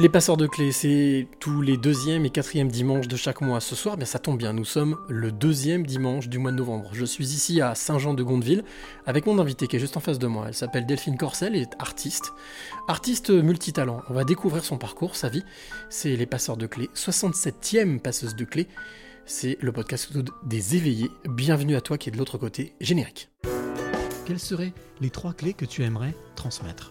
Les passeurs de clés, c'est tous les deuxième et quatrième dimanches de chaque mois. Ce soir, bien ça tombe bien, nous sommes le deuxième dimanche du mois de novembre. Je suis ici à Saint-Jean-de-Gondeville avec mon invité qui est juste en face de moi. Elle s'appelle Delphine Corcel et est artiste. Artiste multitalent. On va découvrir son parcours, sa vie. C'est les passeurs de clés. 67e passeuse de clés. C'est le podcast des éveillés. Bienvenue à toi qui est de l'autre côté. Générique. Quelles seraient les trois clés que tu aimerais transmettre?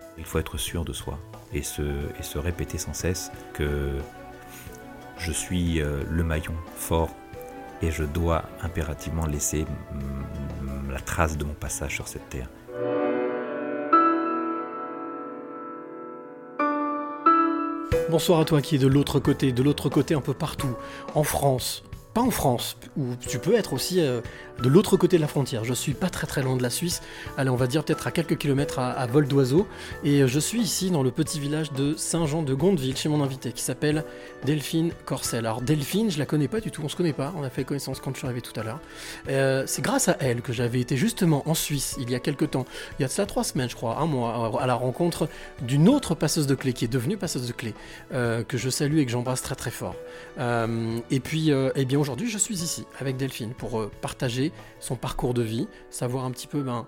Il faut être sûr de soi et se, et se répéter sans cesse que je suis euh, le maillon fort et je dois impérativement laisser la trace de mon passage sur cette terre. Bonsoir à toi qui est de l'autre côté, de l'autre côté un peu partout, en France, pas en France, où tu peux être aussi euh, de l'autre côté de la frontière. Je suis pas très très loin de la Suisse, allez on va dire peut-être à quelques kilomètres à, vol d'oiseau, et euh, je suis ici dans le petit village de Saint-Jean de Gondeville chez mon invité qui s'appelle Delphine Corcel. Alors Delphine, je la connais pas du tout, on se connaît pas, on a fait connaissance quand je suis arrivé tout à l'heure. Euh, c'est grâce à elle que j'avais été justement en Suisse il y a quelques temps, il y a de ça trois semaines je crois, un mois, à la rencontre d'une autre passeuse de clés qui est devenue passeuse de clés, que je salue et que j'embrasse très très fort. et puis, eh bien aujourd'hui je suis ici avec Delphine pour partager son parcours de vie, savoir un petit peu ben,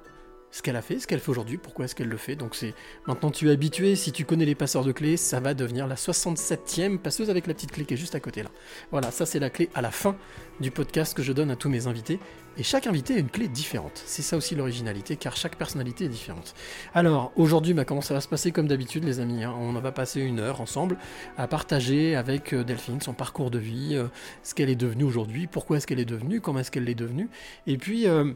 ce qu'elle a fait, ce qu'elle fait aujourd'hui, pourquoi est-ce qu'elle le fait. Donc c'est maintenant tu es habitué, si tu connais les passeurs de clés, ça va devenir la 67e passeuse avec la petite clé qui est juste à côté là. Voilà, ça c'est la clé à la fin du podcast que je donne à tous mes invités. Et chaque invité a une clé différente. C'est ça aussi l'originalité, car chaque personnalité est différente. Alors, aujourd'hui, bah, comment ça va se passer? Comme d'habitude, les amis hein On va passer une heure ensemble à partager avec euh, Delphine son parcours de vie, euh, ce qu'elle est devenue aujourd'hui, pourquoi est-ce qu'elle est devenue, comment est-ce qu'elle l'est devenue. Et puis... Euh,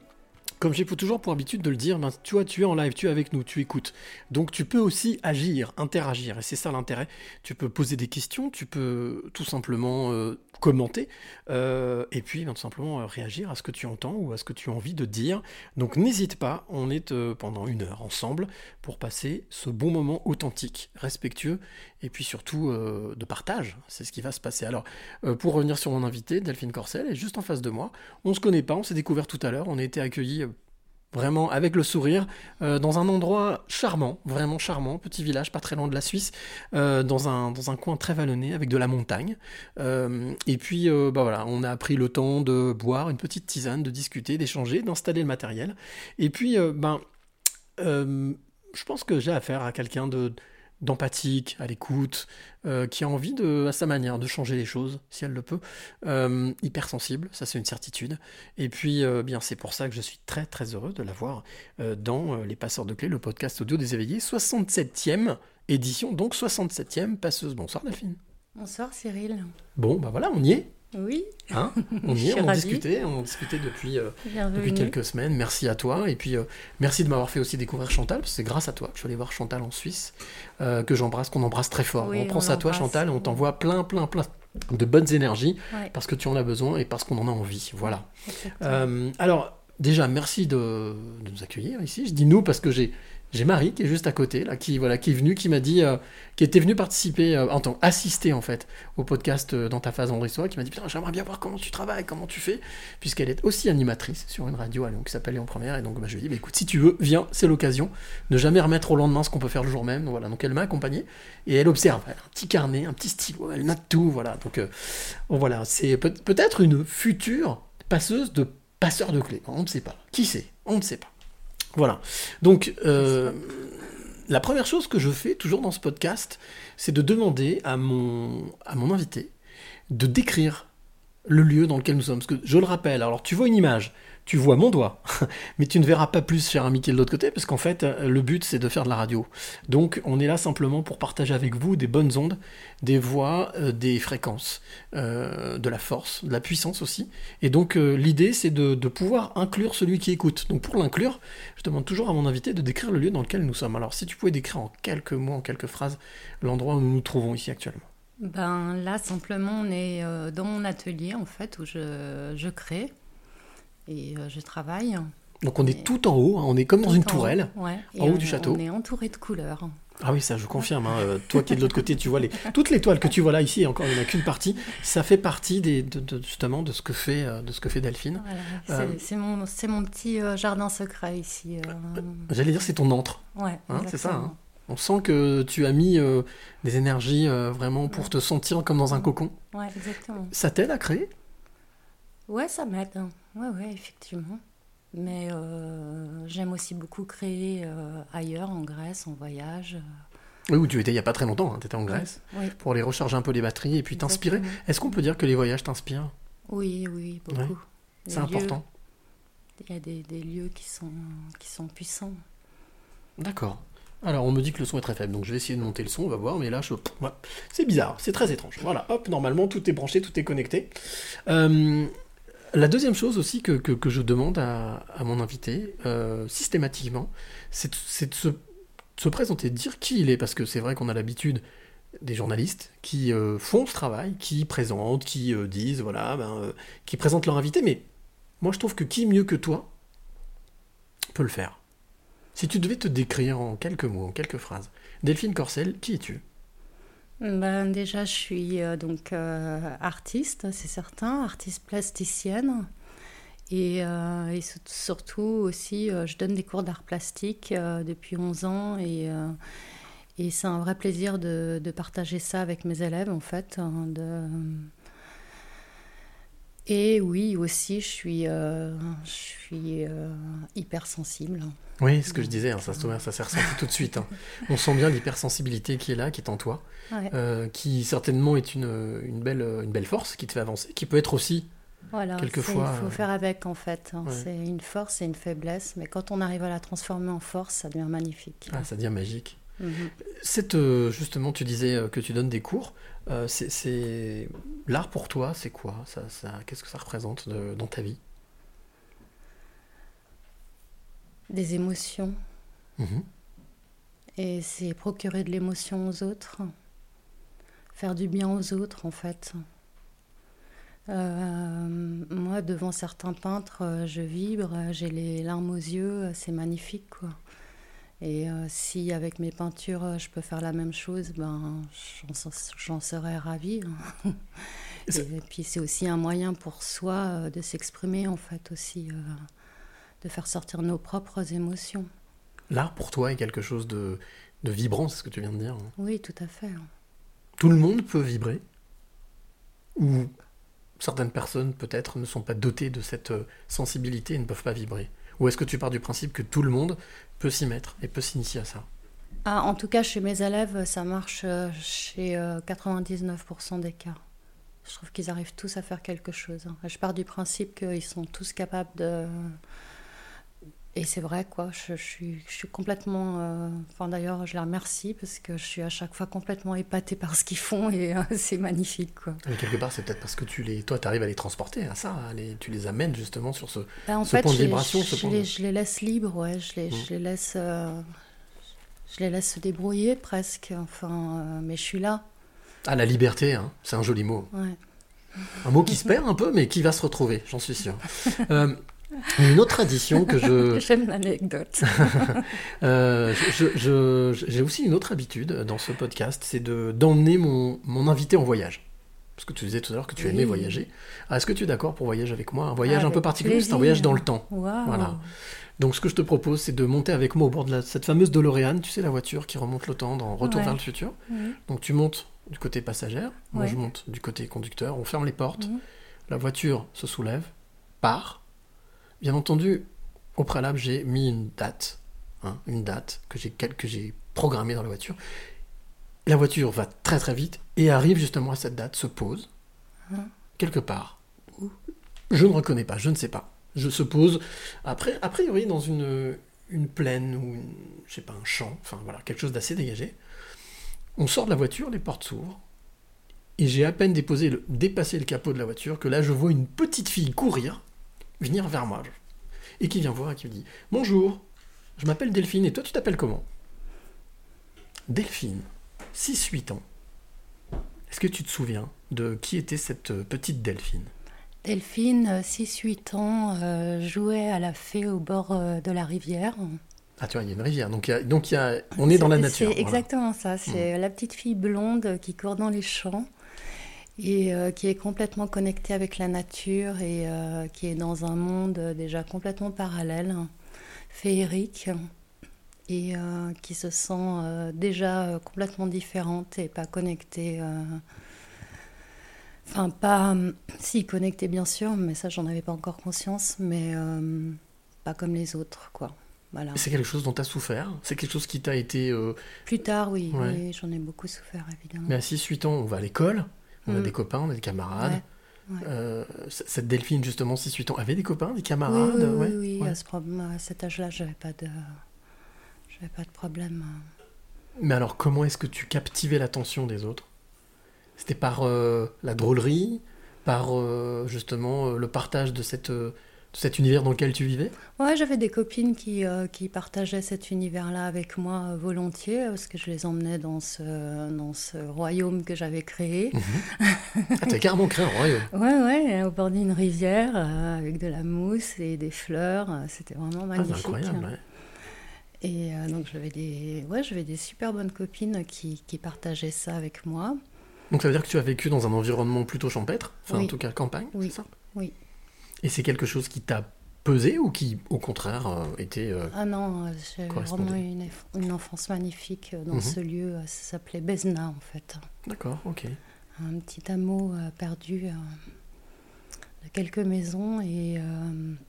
comme j'ai toujours pour habitude de le dire, ben, tu vois, tu es en live, tu es avec nous, tu écoutes. Donc tu peux aussi agir, interagir, et c'est ça l'intérêt. Tu peux poser des questions, tu peux tout simplement euh, commenter, euh, et puis ben, tout simplement euh, réagir à ce que tu entends ou à ce que tu as envie de dire. Donc n'hésite pas, on est pendant une heure ensemble pour passer ce bon moment authentique, respectueux, et puis surtout de partage. C'est ce qui va se passer. Alors, pour revenir sur mon invité, Delphine Corcel, est juste en face de moi. On se connaît pas, on s'est découvert tout à l'heure, on a été accueillis vraiment avec le sourire, euh, dans un endroit charmant, vraiment charmant, petit village pas très loin de la Suisse, euh, dans, un, coin très vallonné avec de la montagne. Euh, et puis bah voilà, on a pris le temps de boire une petite tisane, de discuter, d'échanger, d'installer le matériel. Et puis ben, je pense que j'ai affaire à quelqu'un de d'empathique, à l'écoute, euh, qui a envie de, à sa manière de changer les choses, si elle le peut, euh, hypersensible, ça c'est une certitude. Et puis, euh, bien c'est pour ça que je suis très très heureux de l'avoir dans Les Passeurs de Clés, le podcast audio des éveillés, 67e édition, donc 67e passeuse. Bonsoir Delphine. Bonsoir Cyril. Bon, bah voilà, on y est. Oui. Hein on y est, on discutait, on discutait depuis, euh, depuis quelques semaines. Merci à toi. Et puis, euh, merci de m'avoir fait aussi découvrir Chantal, parce que c'est grâce à toi que je suis allé voir Chantal en Suisse, euh, que j'embrasse, qu'on embrasse très fort. on pense à toi, Chantal, on t'envoie plein, plein, plein de bonnes énergies, parce que tu en as besoin et parce qu'on en a envie. Voilà. alors, déjà, merci de, de, nous accueillir ici. Je dis nous parce que j'ai j'ai Marie qui est juste à côté, là, qui, voilà, qui est venue, qui m'a dit, euh, qui était venue participer, euh, en tant assister en fait, au podcast euh, dans ta phase André qui m'a dit Putain, j'aimerais bien voir comment tu travailles, comment tu fais, puisqu'elle est aussi animatrice sur une radio à Lyon qui s'appelle Lyon Première, et donc bah, je lui ai dit bah, Écoute, si tu veux, viens, c'est l'occasion, ne jamais remettre au lendemain ce qu'on peut faire le jour même. Donc, voilà, donc elle m'a accompagné, et elle observe, elle a un petit carnet, un petit stylo, elle note tout, voilà. Donc voilà, c'est peut-être une future passeuse de passeur de clés, on ne sait pas. Qui sait? On ne sait pas. Voilà. Donc, euh, la première chose que je fais toujours dans ce podcast, c'est de demander à mon, à mon invité de décrire le lieu dans lequel nous sommes. Je le rappelle, alors tu vois une image, tu vois mon doigt, mais tu ne verras pas plus, cher ami, qui est de l'autre côté, parce qu'en fait, euh, le but, c'est de faire de la radio. Donc, on est là simplement pour partager avec vous des bonnes ondes, des voix, euh, des fréquences, euh, de la force, de la puissance aussi. Et donc, l'idée, c'est de, pouvoir inclure celui qui écoute. Donc, pour l'inclure, je demande toujours à mon invité de décrire le lieu dans lequel nous sommes. Alors, si tu pouvais décrire en quelques mots, en quelques phrases, l'endroit où nous nous trouvons ici actuellement. Ben là, simplement, on est euh, dans mon atelier, en fait, où je, je crée et euh, je travaille. Donc on est Et- tout en haut, hein, on est comme dans une haut, tourelle. Et en haut on- du château. On est entouré de couleurs. Ah oui, ça je confirme. hein, euh, toi qui es de l'autre côté, tu vois les... toutes les toiles que tu vois là ici, encore il n'y en a qu'une partie, ça fait partie des, de, de- justement de ce que fait, de ce que fait Delphine. Voilà, Euh, c'est- mon, petit jardin secret ici. euh, J'allais dire c'est ton antre. ouais, Hein, c'est ça. On sent que tu as mis euh, des énergies euh, vraiment pour te sentir comme dans un cocon. Ouais, exactement. Ça t'aide à créer? Ouais, ça m'aide. hein. Ouais, ouais, effectivement. Mais euh, j'aime aussi beaucoup créer ailleurs, en Grèce, en voyage. Oui, où tu étais il n'y a pas très longtemps, tu étais en Grèce, Oui, pour aller recharger un peu les batteries et puis t'inspirer. Est-ce qu'on peut dire que les voyages t'inspirent? Oui, oui, beaucoup. Ouais, C'est important. Il y a des, des lieux qui sont, qui sont puissants. D'accord. Alors, on me dit que le son est très faible, donc je vais essayer de monter le son, on va voir, mais là, je... c'est bizarre, c'est très étrange. Voilà, hop, normalement, tout est branché, tout est connecté. Euh, la deuxième chose aussi que, je demande à, mon invité, euh, systématiquement, c'est de, se, présenter, de dire qui il est, parce que c'est vrai qu'on a l'habitude des journalistes qui euh, font ce travail, qui présentent, qui disent, voilà, ben, qui présentent leur invité, mais moi, je trouve que qui mieux que toi peut le faire si tu devais te décrire en quelques mots, en quelques phrases, Delphine Corcel, qui es-tu? Ben, déjà, je suis euh, donc euh, artiste, c'est certain, artiste plasticienne. Et, euh, et sur- surtout aussi, je donne des cours d'art plastique depuis 11 ans. Et, et c'est un vrai plaisir de, de partager ça avec mes élèves, en fait. hein, de... Et oui, aussi, je suis, euh, je suis euh, hypersensible. Oui, ce que je disais, hein, ça, se- ça s'est ressenti tout de suite. hein. On sent bien l'hypersensibilité qui est là, qui est en toi, Ouais. euh, qui certainement est une, une, belle, une belle force qui te fait avancer, qui peut être aussi... Voilà, Quelquefois, il faut faire avec en fait. hein. ouais. C'est une force et une faiblesse, mais quand on arrive à la transformer en force, ça devient magnifique. Ah, ça devient magique. Mhm. Cette, justement, tu disais que tu donnes des cours. Euh, c'est- L'art pour toi, c'est quoi? Ça, ça, Qu'est-ce que ça représente de- dans ta vie? Des émotions, Mhm. et c'est procurer de l'émotion aux autres, faire du bien aux autres en fait. Euh, moi, devant certains peintres, euh, je vibre, j'ai les larmes aux yeux, c'est magnifique quoi. Et euh, si avec mes peintures euh, je peux faire la même chose, ben j'en serais ravie. hein. Et puis c'est aussi un moyen pour soi euh, de s'exprimer en fait aussi, euh, de faire sortir nos propres émotions. L'art pour toi est quelque chose de, de vibrant, c'est ce que tu viens de dire. hein. Oui, tout à fait. Tout le monde peut vibrer Ou certaines personnes peut-être ne sont pas dotées de cette sensibilité et ne peuvent pas vibrer Ou est-ce que tu pars du principe que tout le monde peut s'y mettre et peut s'initier à ça? Ah, en tout cas, chez mes élèves, ça marche euh, chez euh, 99% des cas. Je trouve qu'ils arrivent tous à faire quelque chose. hein. Je pars du principe qu'ils sont tous capables de... Et c'est vrai, quoi. Je, je suis, je suis complètement... euh, Enfin, d'ailleurs, je les remercie parce que je suis à chaque fois complètement épatée par ce qu'ils font et euh, c'est magnifique, quoi. Mais quelque part, c'est peut-être parce que tu les, toi, tu arrives à les transporter à ça, à les- tu les amènes justement sur ce. Ben, en Ce fait, point de vibration, je, les, de- je les laisse libres, ouais. Je les, Mm. je les laisse... euh, Je les laisse se débrouiller presque, enfin, mais je suis là. Ah, la liberté, hein, c'est un joli mot. Ouais. Un mot qui se perd un peu, mais qui va se retrouver, j'en suis sûr. Une autre tradition que je. J'aime l'anecdote. Euh, J'ai aussi une autre habitude dans ce podcast, c'est de d'emmener mon, mon invité en voyage. Parce que tu disais tout à l'heure que tu aimais voyager. Ah, Est-ce que tu es d'accord pour voyager avec moi? Un voyage un peu particulier, c'est un voyage dans le temps. Voilà. Donc ce que je te propose, c'est de monter avec moi au bord de la- cette fameuse DeLorean, tu sais, la voiture qui remonte le temps dans Retour Ouais. vers le futur. Donc tu montes du côté passagère, moi Ouais. je monte du côté conducteur, on ferme les portes, Mhm. la voiture se soulève, part. Bien entendu, au préalable, j'ai mis une date, hein, une date que j'ai quel- que j'ai programmée dans la voiture. La voiture va très très vite et arrive justement à cette date, se pose Mhm. quelque part. Je ne reconnais pas, je ne sais pas. Je se pose après, a priori dans une, une plaine ou une- je sais pas un champ, enfin voilà quelque chose d'assez dégagé. On sort de la voiture, les portes s'ouvrent et j'ai à peine déposé le, dépassé le capot de la voiture que là je vois une petite fille courir, venir vers moi et qui vient voir et qui me dit bonjour, je m'appelle Delphine et toi tu t'appelles comment? Delphine, 6-8 ans. Est-ce que tu te souviens de qui était cette euh, petite Delphine? Delphine, 6-8 ans, euh, jouait à la fée au bord euh, de la rivière. Ah, tu vois, il y a une rivière. Donc, il y a- donc il y a- on est dans la nature. C'est voilà. exactement ça. C'est la petite fille blonde qui court dans les champs et euh, qui est complètement connectée avec la nature et euh, qui est dans un monde euh, déjà complètement parallèle, féerique, et euh, qui se sent déjà complètement différente et pas connectée. Enfin, pas. si, connectée bien sûr, mais ça, j'en avais pas encore conscience, mais pas comme les autres, quoi. Voilà. C'est quelque chose dont tu as souffert? C'est quelque chose qui t'a été. euh, Plus tard, oui, Ouais. oui, j'en ai beaucoup souffert, évidemment. Mais à 6-8 ans, on va à l'école, on a Mm. des copains, on a des camarades. Ouais, ouais. Euh, cette Delphine, justement, 6-8 ans, avait des copains, des camarades oui, oui, ouais, oui, ouais. À, ce problème- à cet âge-là, j'avais pas de, j'avais pas de problème. Mais alors, comment est-ce que tu captivais l'attention des autres? C'était par euh, la drôlerie, par euh, justement le partage de, cette, cet univers dans lequel tu vivais? Ouais, j'avais des copines qui, euh, qui partageaient cet univers-là avec moi euh, volontiers, parce que je les emmenais dans ce, dans ce royaume que j'avais créé. Ah, t'as carrément créé un royaume. Ouais, ouais, au bord d'une rivière, euh, avec de la mousse et des fleurs. euh, C'était vraiment Ah, magnifique. incroyable, ouais. Et euh, donc j'avais des, ouais, j'avais des super bonnes copines qui, qui partageaient ça avec moi. Donc ça veut dire que tu as vécu dans un environnement plutôt champêtre, enfin Oui. en tout cas campagne, Oui. c'est ça? Oui. Et c'est quelque chose qui t'a pesé ou qui, au contraire, euh, était... euh, Ah non, euh, j'ai vraiment eu une, une enfance magnifique dans Mhm. ce lieu. Ça s'appelait Bezna en fait. D'accord, ok. Un petit hameau perdu de quelques maisons et,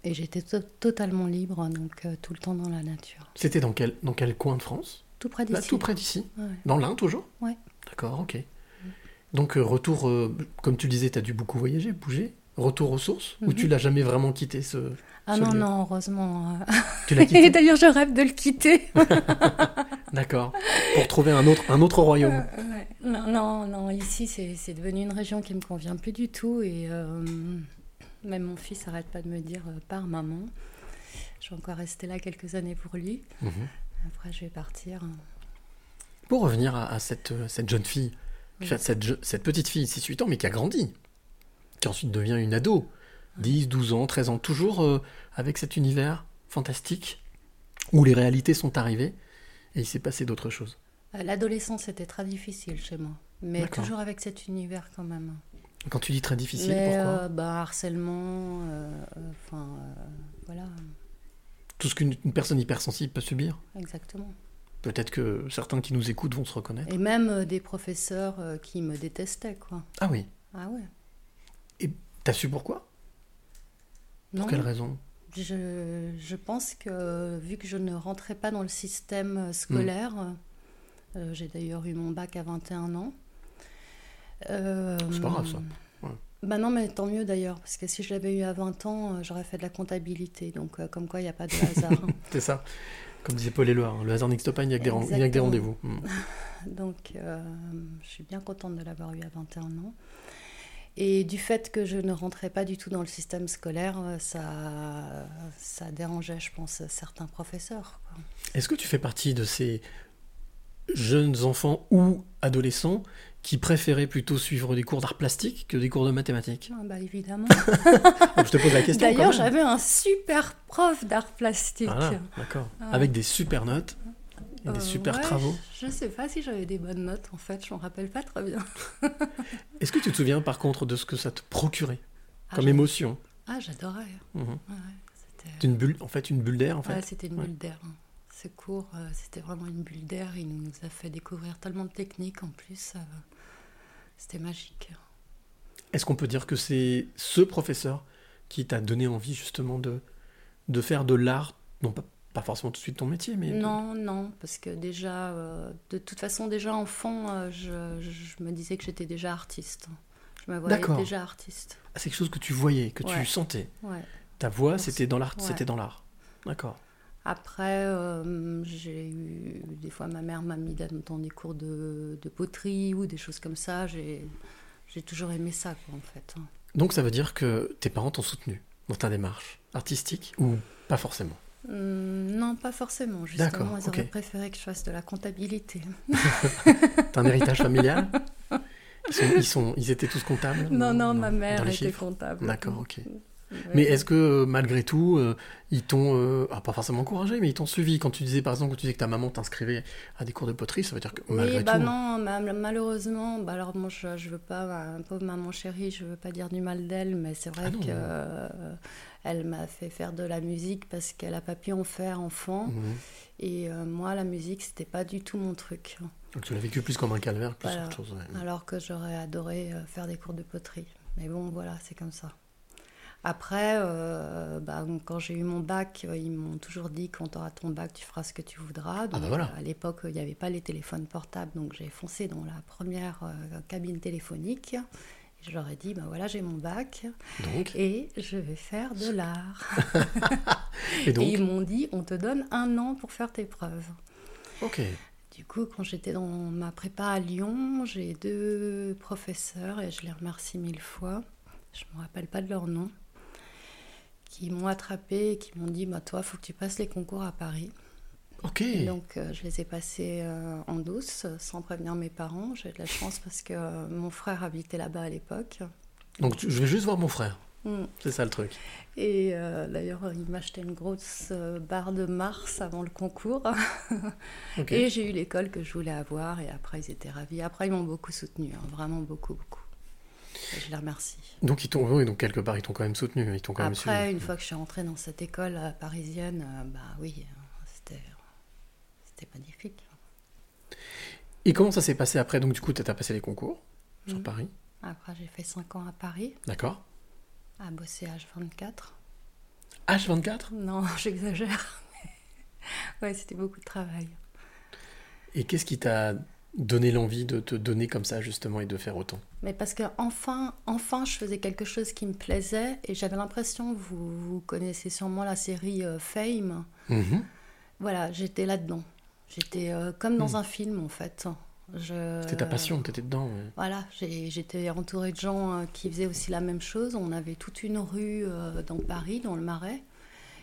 et j'étais to- totalement libre, donc tout le temps dans la nature. C'était dans quel, dans quel coin de France? Tout près Là, d'ici. tout près d'ici Ouais. Dans l'Ain, toujours? Ouais. D'accord, ok. Donc, euh, retour, comme tu le disais, tu as dû beaucoup voyager, bouger. Retour aux sources Ou Mhm. tu l'as jamais vraiment quitté ce... Ah ce non, lieu? non, heureusement. euh. Tu l'as Et quitté? d'ailleurs, je rêve de le quitter. D'accord. Pour trouver un autre, un autre royaume. Euh. Non, non, non, ici c'est devenu une région qui me convient plus du tout et euh, même mon fils arrête pas de me dire euh, pars maman. Je vais encore rester là quelques années pour lui. Mhm. Après je vais partir. Pour revenir à, à cette, cette jeune fille, Oui. cette, cette petite fille, 6-8 ans, mais qui a grandi, qui ensuite devient une ado, 10, 12 ans, 13 ans, toujours euh, avec cet univers fantastique où les réalités sont arrivées et il s'est passé d'autres choses. Euh, L'adolescence était très difficile chez moi, mais toujours avec cet univers quand même. Quand tu dis très difficile, mais pourquoi euh, bah, harcèlement, enfin euh, voilà, Tout ce qu'une une personne hypersensible peut subir. exactement. Peut-être que certains qui nous écoutent vont se reconnaître. Et même des professeurs qui me détestaient quoi. Ah oui. Ah ouais. T'as su pourquoi? Non. Pour quelle raison? Je, je pense que vu que je ne rentrais pas dans le système euh, scolaire, euh, j'ai d'ailleurs eu mon bac à 21 ans. euh, C'est pas grave, ça. Ouais. Bah non, mais tant mieux d'ailleurs, parce que si je l'avais eu à 20 ans, j'aurais fait de la comptabilité. Donc, euh, comme quoi, il n'y a pas de hasard. hein. C'est ça. Comme disait Paul Éluard, le hasard n'existe pas, il n'y a que des, rendez-vous. Hmm. Donc, je suis bien contente de l'avoir eu à 21 ans. Et du fait que je ne rentrais pas du tout dans le système scolaire, euh, ça, ça dérangeait, je pense, certains professeurs. Est-ce que tu fais partie de ces jeunes enfants ou adolescents qui préféraient plutôt suivre des cours d'art plastique que des cours de mathématiques? Ah bah évidemment. Je te pose la question. D'ailleurs, j'avais un super prof d'art plastique. Voilà, d'accord. Ouais. Avec des super notes des Euh, super ouais, travaux. Je ne sais pas si j'avais des bonnes notes, en fait, je m'en rappelle pas très bien. Est-ce que tu te souviens par contre de ce que ça te procurait Ah, comme émotion? Ah, j'adorais. Mhm. Ouais, c'était- Une bulle, en fait, une bulle d'air, en fait. Ouais, c'était une bulle d'air. hein. Ce cours, euh, c'était vraiment une bulle d'air. Il nous a fait découvrir tellement de techniques en plus. euh, c'était magique. Est-ce qu'on peut dire que c'est ce professeur qui t'a donné envie justement de, de faire de l'art, non pas, pas forcément tout de suite ton métier, mais... Non, non, parce que déjà, euh, de toute façon, déjà enfant, euh, je, je me disais que j'étais déjà artiste. Je me voyais déjà artiste. Ah, c'est quelque chose que tu voyais, que tu sentais. Ouais. Ta voix, c'était dans l'art, Ouais. c'était dans l'art. D'accord. Après, euh, j'ai eu des fois ma mère m'a mis dans des cours de, de poterie ou des choses comme ça. J'ai toujours aimé ça, quoi, en fait. hein. Donc ça veut dire que tes parents t'ont soutenu dans ta démarche artistique ou pas forcément? Non, pas forcément. Justement, ils auraient préféré que je fasse de la comptabilité. T'as un héritage familial? Ils, sont, ils, sont, ils étaient tous comptables Non, non, ma mère était chiffres? comptable. D'accord, ok. Mais est-ce que euh, malgré tout, euh, ils t'ont, euh, ah, pas forcément encouragé, mais ils t'ont suivi? Quand tu disais par exemple, quand tu disais que ta maman t'inscrivait à des cours de poterie, ça veut dire que malgré Oui, bah tout. non, ma- malheureusement, bah alors moi je, je veux pas, ma pauvre maman chérie, je veux pas dire du mal d'elle, mais c'est vrai Ah que euh, elle m'a fait faire de la musique parce qu'elle a pas pu en faire enfant. Mhm. Et euh, moi, la musique, c'était pas du tout mon truc. Donc tu l'as vécu plus comme un calvaire plus Voilà. autre chose. ouais. Alors que j'aurais adoré euh, faire des cours de poterie. Mais bon, voilà, c'est comme ça. Après, euh, bah, quand j'ai eu mon bac, ils m'ont toujours dit quand tu auras ton bac, tu feras ce que tu voudras. Donc, bah voilà. À l'époque, il n'y avait pas les téléphones portables, donc j'ai foncé dans la première euh, cabine téléphonique. Je leur ai dit, bah voilà, j'ai mon bac Donc, et je vais faire de l'art. et donc, Et ils m'ont dit, on te donne un an pour faire tes preuves. ok. Du coup, quand j'étais dans ma prépa à Lyon, j'ai deux professeurs, et je les remercie mille fois, je ne me rappelle pas de leur nom, qui m'ont attrapé et qui m'ont dit bah, Toi, il faut que tu passes les concours à Paris. Ok. Donc, euh, je les ai passés euh, en douce, sans prévenir mes parents. J'ai de la chance parce que euh, mon frère habitait là-bas à l'époque. Donc tu- je vais juste voir mon frère. Mm. C'est ça le truc. Et d'ailleurs, il m'a acheté une grosse barre de Mars avant le concours. Et j'ai eu l'école que je voulais avoir et après ils étaient ravis. Après ils m'ont beaucoup soutenu, hein, vraiment beaucoup, beaucoup. Et je les remercie. Donc ils t'ont, oui, donc quelque part ils t'ont quand même soutenu, ils t'ont quand même Après, une fois que je suis rentrée dans cette école parisienne, bah oui, c'était, c'était magnifique. Et comment ça s'est passé après? Donc du coup, tu as passé les concours sur Mhm. Paris, Après, j'ai fait 5 ans à Paris, d'accord à bosser H24. H24 Non, j'exagère. ouais, c'était beaucoup de travail. Et qu'est-ce qui t'a donné l'envie de te donner comme ça justement et de faire autant? Mais parce que enfin, enfin, je faisais quelque chose qui me plaisait et j'avais l'impression, vous, vous connaissez sûrement la série euh, Fame. Mhm. Voilà, j'étais là-dedans. J'étais euh, comme dans Hmm. un film en fait. Je... C'était ta passion, t'étais dedans. ouais. Voilà, j'étais entourée de gens euh, qui faisaient aussi la même chose. On avait toute une rue euh, dans Paris, dans le Marais.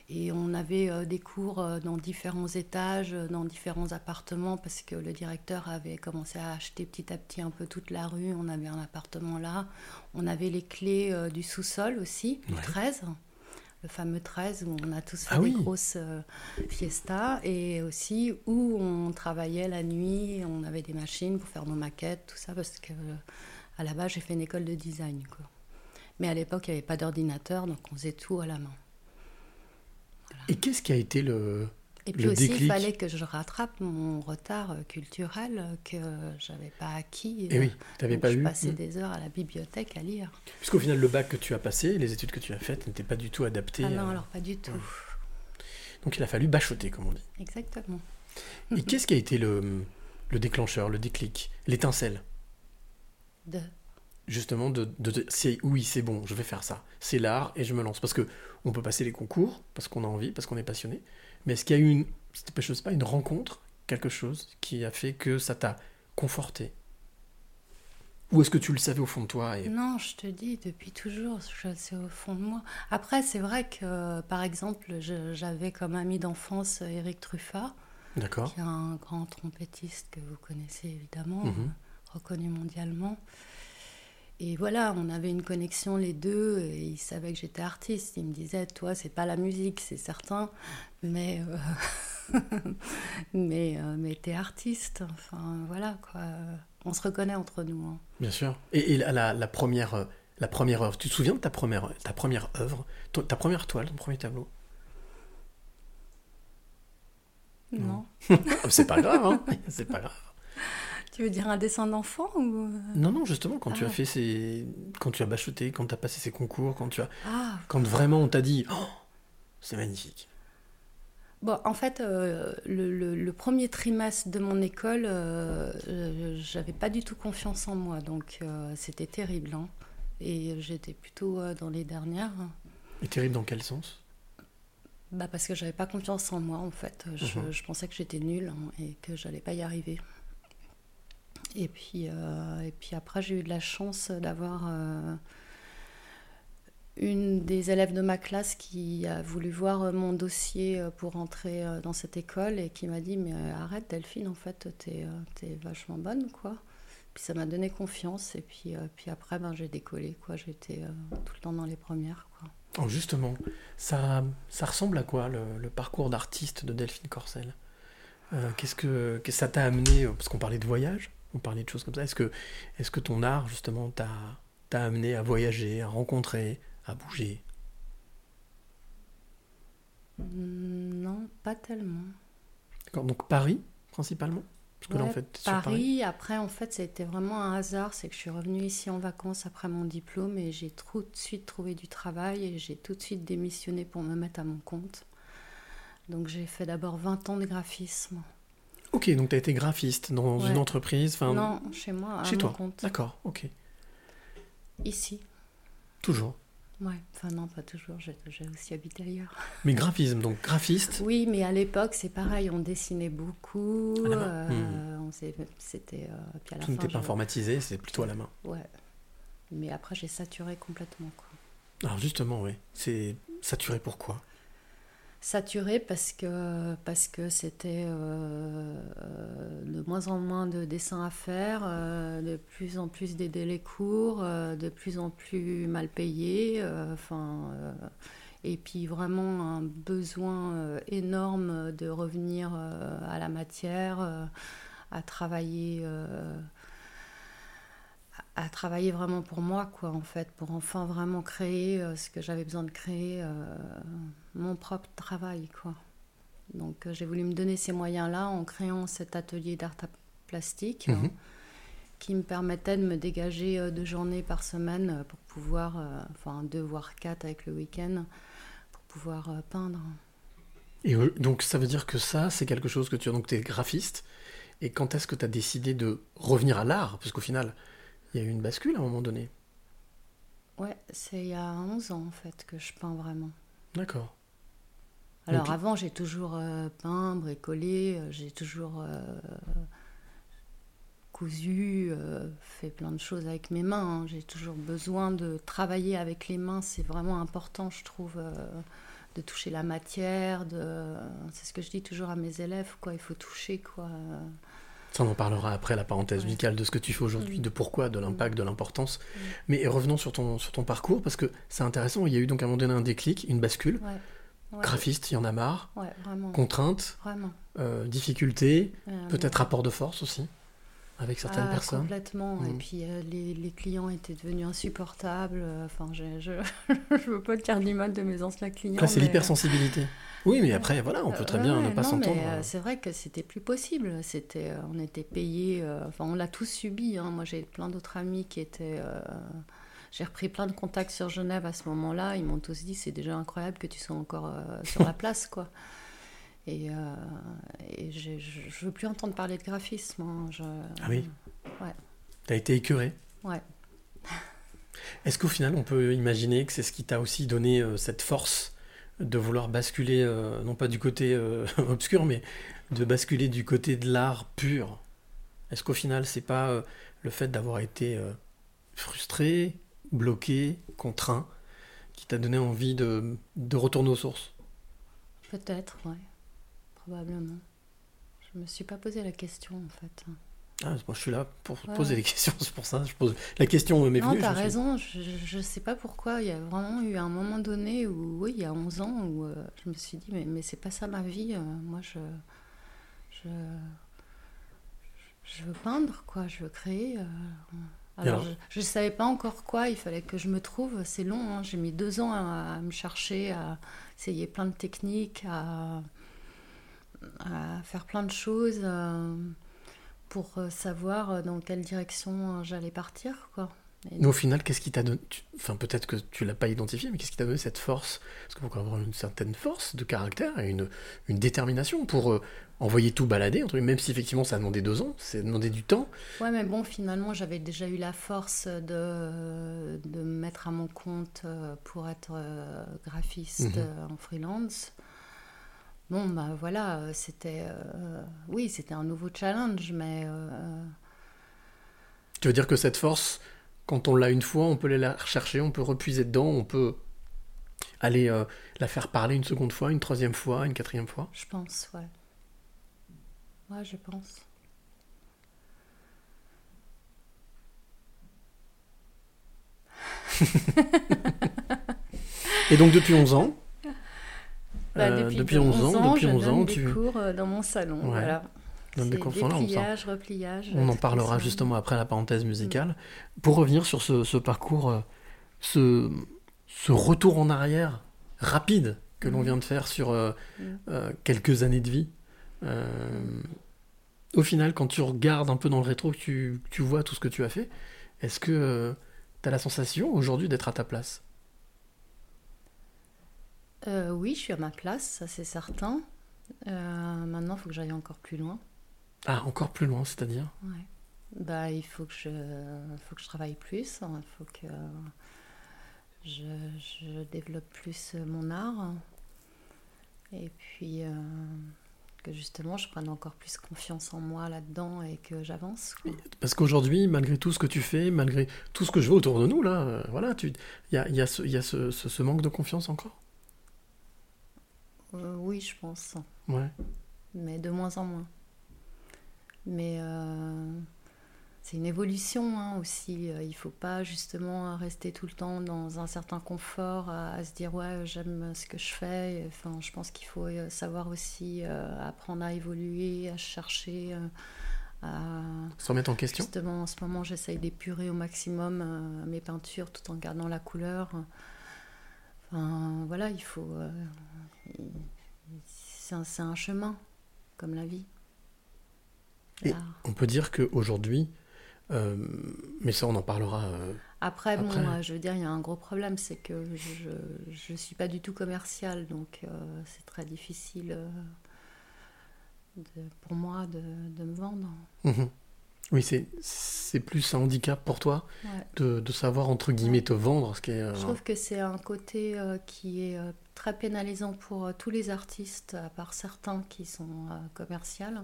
Et on avait des cours dans différents étages, dans différents appartements, parce que le directeur avait commencé à acheter petit à petit un peu toute la rue. On avait un appartement là. On avait les clés du sous-sol aussi, du Ouais. 13, le fameux 13, où on a tous fait Ah des grosses euh, fiestas. Et aussi où on travaillait la nuit, on avait des machines pour faire nos maquettes, tout ça, parce que euh, à la base, j'ai fait une école de design. Quoi. Mais à l'époque, il n'y avait pas d'ordinateur, donc on faisait tout à la main. Et qu'est-ce qui a été le... Et puis Le aussi, déclic. il fallait que je rattrape mon retard euh, culturel euh, que j'avais pas acquis. Eh oui, t'avais pas je eu. passais Mhm. des heures à la bibliothèque à lire. Puisqu'au final, le bac que tu as passé, les études que tu as faites n'étaient pas du tout adaptées. Ah non, à- alors pas du tout. Donc il a fallu bachoter, comme on dit. Exactement. Et qu'est-ce qui a été le, le déclencheur, le déclic, l'étincelle? De... justement de, de, de- c'est oui c'est bon je vais faire ça c'est l'art et je me lance parce que on peut passer les concours parce qu'on a envie parce qu'on est passionné mais est-ce qu'il y a eu une je sais pas une rencontre quelque chose qui a fait que ça t'a conforté? Ou est-ce que tu le savais au fond de toi et Non, je te dis, depuis toujours, sais au fond de moi. Après, c'est vrai que, par exemple, j'avais comme ami d'enfance Eric Truffat, qui est un grand trompettiste que vous connaissez évidemment, Mhm. reconnu mondialement. Et voilà, on avait une connexion les deux, et il savait que j'étais artiste. Il me disait, toi, c'est pas la musique, c'est certain, mais, euh, mais, euh, mais t'es artiste. Enfin, voilà, quoi. On se reconnaît entre nous. hein. bien sûr et, et la, première euh, la première œuvre tu te souviens de ta première ta première œuvre? Ta première toile ton premier tableau? Non. Ah, c'est pas grave hein c'est pas grave Tu veux dire un dessin d'enfant ou... non non justement quand tu Ah. as fait ces quand tu as bachoté quand tu as passé ces concours quand tu as Ah, quand vraiment on t'a dit oh, c'est magnifique Bon, en fait, euh, le, le- le premier trimestre de mon école, euh, euh, j'avais pas du tout confiance en moi, donc euh, c'était terrible. hein. Et j'étais plutôt euh, dans les dernières, et terrible dans quel sens? Bah, parce que j'avais pas confiance en moi en fait. Je, je pensais que j'étais nulle hein, et que j'allais pas y arriver. Et puis, euh, et puis après, j'ai eu de la chance d'avoir euh, une des élèves de ma classe qui a voulu voir mon dossier euh, pour entrer dans cette école et qui m'a dit mais arrête Delphine en fait t'es t'es vachement bonne quoi Puis ça m'a donné confiance et puis, puis après ben, j'ai décollé quoi. J'étais tout le temps dans les premières quoi. Oh, justement, ça, ça ressemble à quoi le, parcours d'artiste de Delphine Corcel? Qu'est-ce que, que ça t'a amené Parce qu'on parlait de voyage, on parlait de choses comme ça. Est-ce que, est que ton art justement t'a, amené à voyager, à rencontrer, à bouger? Mm, Non, pas tellement. D'accord, donc Paris principalement? Parce que là en fait, sur Paris, après, en fait, ça a été vraiment un hasard. C'est que je suis revenue ici en vacances après mon diplôme et j'ai tout de suite trouvé du travail et j'ai tout de suite démissionné pour me mettre à mon compte. Donc j'ai fait d'abord 20 ans de graphisme. Ok, donc tu as été graphiste dans Ouais. une entreprise, enfin non, chez moi, à chez mon toi. compte. D'accord, ok. Ici. Toujours. Ouais, enfin non, pas toujours, j'ai aussi habité ailleurs. Mais graphisme, donc graphiste. Oui, mais à l'époque, c'est pareil, on dessinait beaucoup. À la main. euh, on s'est- C'était. euh, puis à la Tout fin, n'était pas informatisé, c'est plutôt à la main. Ouais. Mais après, j'ai saturé complètement, quoi. Alors justement, oui. C'est saturé pourquoi Saturé parce que parce que c'était euh, euh, de moins en moins de dessins à faire, euh, de plus en plus des délais courts, de plus en plus mal payés, enfin et puis vraiment un besoin énorme de revenir à la matière, à travailler. à travailler vraiment pour moi, quoi, en fait, pour enfin vraiment créer ce que j'avais besoin de créer, mon propre travail, quoi. Donc euh, j'ai voulu me donner ces moyens-là en créant cet atelier d'art plastique Mhm. euh, qui me permettait de me dégager euh, deux journées par semaine euh, pour pouvoir, euh, enfin deux voire quatre avec le week-end, pour pouvoir euh, peindre. Et donc ça veut dire que ça, c'est quelque chose que tu as. Donc tu es graphiste. Et quand est-ce que tu as décidé de revenir à l'art? Parce qu'au final, il y a eu une bascule à un moment donné. Ouais, c'est il y a 11 ans en fait que je peins vraiment. D'accord. Alors avant, j'ai toujours euh, peint, bricolé, euh, j'ai toujours euh, cousu, euh, fait plein de choses avec mes mains. hein. J'ai toujours besoin de travailler avec les mains. C'est vraiment important, je trouve, de toucher la matière. De... C'est ce que je dis toujours à mes élèves, quoi. Il faut toucher, quoi. Ça, on en parlera après la parenthèse Ouais. musicale de ce que tu fais aujourd'hui, de pourquoi, de l'impact, de l'importance. Mais revenons sur ton, sur ton parcours, parce que c'est intéressant. Il y a eu donc à un moment donné un déclic, une bascule. Ouais. Ouais. Graphiste, il y en a marre. Ouais, vraiment. Euh, difficulté, Vraiment. peut-être rapport de force aussi, avec certaines Ah, personnes. Complètement. Et Mhm. puis euh, les, les clients étaient devenus insupportables. Euh, Enfin, je, je, je veux pas dire du mal de mes anciens clients. Après, c'est mais- l'hypersensibilité. Oui, mais après, voilà, on peut Euh, très bien ouais, ne pas s'entendre. euh, c'est vrai que c'était plus possible. C'était, euh, on était payé. euh, Enfin, on l'a tous subi. hein. Moi, j'ai plein d'autres amis qui étaient. J'ai repris plein de contacts sur Genève à ce moment-là. Ils m'ont tous dit c'est déjà incroyable que tu sois encore euh, sur la place, quoi. Et, euh, et je, je veux plus entendre parler de graphisme. hein. Je- Ah oui Ouais. T'as été écœuré. Ouais. Est-ce qu'au final, on peut imaginer que c'est ce qui t'a aussi donné euh, cette force de vouloir basculer, euh, non pas du côté euh, obscur, mais de basculer du côté de l'art pur? Est-ce qu'au final, c'est pas le fait d'avoir été frustré, bloqué, contraint, qui t'a donné envie de, de retourner aux sources Peut-être, ouais. Probablement. Je me suis pas posé la question en fait. ah, Moi, je suis là pour Ouais. poser des questions, c'est pour ça. Je pose... La question m'est non, venue. je t'as suis- raison. Je, je sais pas pourquoi. Il y a vraiment eu un moment donné où, oui, il y a 11 ans, où euh, je me suis dit, mais, mais c'est pas ça ma vie. euh, moi, je, je. Je veux peindre, quoi. Je veux créer. euh, alors, je, je savais pas encore quoi. Il fallait que je me trouve. C'est long. hein, J'ai mis deux ans à, à me chercher, à essayer plein de techniques, à, à faire plein de choses. euh, pour euh, savoir dans quelle direction euh, j'allais partir, quoi. Mais au final, qu'est-ce qui t'a donné Enfin, peut-être que tu l'as pas identifié, mais qu'est-ce qui t'a donné cette force? Parce qu'il faut avoir une certaine force de caractère et une, une détermination pour euh, envoyer tout balader, même si effectivement ça a demandé deux ans, c'est demandé du temps. Ouais, mais bon, finalement, j'avais déjà eu la force de, de me mettre à mon compte euh, pour être euh, graphiste Mhm. en freelance. Bon, bah voilà, c'était. euh, oui, c'était un nouveau challenge, mais. euh, Tu veux dire que cette force, quand on l'a une fois, on peut la rechercher, on peut repuiser dedans, on peut aller euh, la faire parler une seconde fois, une troisième fois, une quatrième fois. Je pense, ouais. Moi, je pense. Et donc depuis 11 ans bah, euh, depuis, euh, 11 ans, depuis je ans, donne cours euh, dans mon salon. Voilà dépliage, repliage. On en parlera justement après la parenthèse musicale. Pour revenir sur ce, ce parcours, euh, ce, ce retour en arrière rapide que l'on Mhm. vient de faire sur euh, Mhm. euh, quelques années de vie. euh, au final, quand tu regardes un peu dans le rétro, que tu, tu vois tout ce que tu as fait, est-ce que tu as la sensation aujourd'hui d'être à ta place? Oui, je suis à ma place, ça c'est certain. Maintenant, il faut que j'aille encore plus loin. Ah, encore plus loin, c'est-à-dire Ouais. Bah, il faut que je, faut que je travaille plus. hein. Il faut que je, je développe plus mon art. Et puis euh, que justement, je prenne encore plus confiance en moi là-dedans et que j'avance. Parce qu'aujourd'hui, malgré tout ce que tu fais, malgré tout ce que je vois autour de nous, là, euh, voilà, tu- il y a, y a ce, y a ce- ce- ce manque de confiance encore? Euh, oui, je pense. Ouais. mais de moins en moins. Mais euh, c'est une évolution hein, aussi. Euh, Il faut pas justement rester tout le temps dans un certain confort, à, à se dire ouais j'aime ce que je fais. Enfin, je pense qu'il faut euh, savoir aussi euh, apprendre à évoluer, à chercher. euh, à... Se remettre en question? Justement, en ce moment, j'essaye d'épurer au maximum euh, mes peintures tout en gardant la couleur. Enfin, voilà, il faut. c'est un, c'est un chemin, comme la vie. Et- L'art. On peut dire qu'aujourd'hui, euh, mais ça on en parlera. euh, Après, bon, Après- euh, je veux dire, il y a un gros problème, c'est que je ne suis pas du tout commerciale, donc euh, c'est très difficile de- pour moi de, de me vendre. mhm. Oui, c'est plus un handicap pour toi Ouais. de, de savoir entre guillemets te vendre, ce qui est. Je trouve que c'est un côté qui est très pénalisant pour tous les artistes, à part certains qui sont commerciales.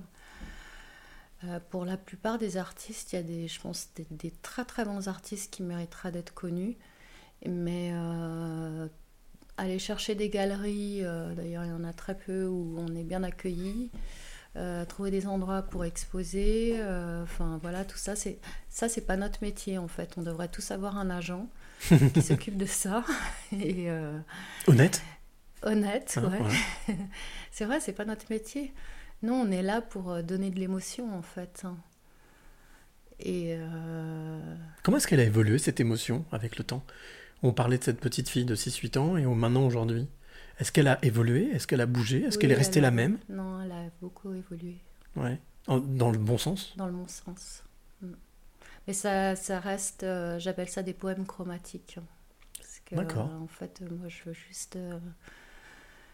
Euh, pour la plupart des artistes, il y a des, je pense, des, des très très bons artistes qui mériteraient d'être connus. Mais euh, aller chercher des galeries, euh, d'ailleurs il y en a très peu où on est bien accueilli, trouver des endroits pour exposer, enfin voilà, tout ça, c'est ça c'est pas notre métier en fait. On devrait tous avoir un agent qui s'occupe de ça. Et Honnête? Honnête, hein, ouais. C'est vrai, c'est pas notre métier. Nous, on est là pour euh, donner de l'émotion, en fait. hein. Et euh, Comment est-ce qu'elle a évolué cette émotion avec le temps? On parlait de cette petite fille de 6-8 ans et maintenant aujourd'hui. Est-ce qu'elle a évolué? Est-ce qu'elle a bougé? Est-ce oui, qu'elle est restée a- la même? Non, elle a beaucoup évolué, Ouais. Dans le bon sens? Dans le bon sens. Mm. Mais ça, ça reste, euh, j'appelle ça des poèmes chromatiques. hein. D'accord. euh, en fait, moi, je veux juste.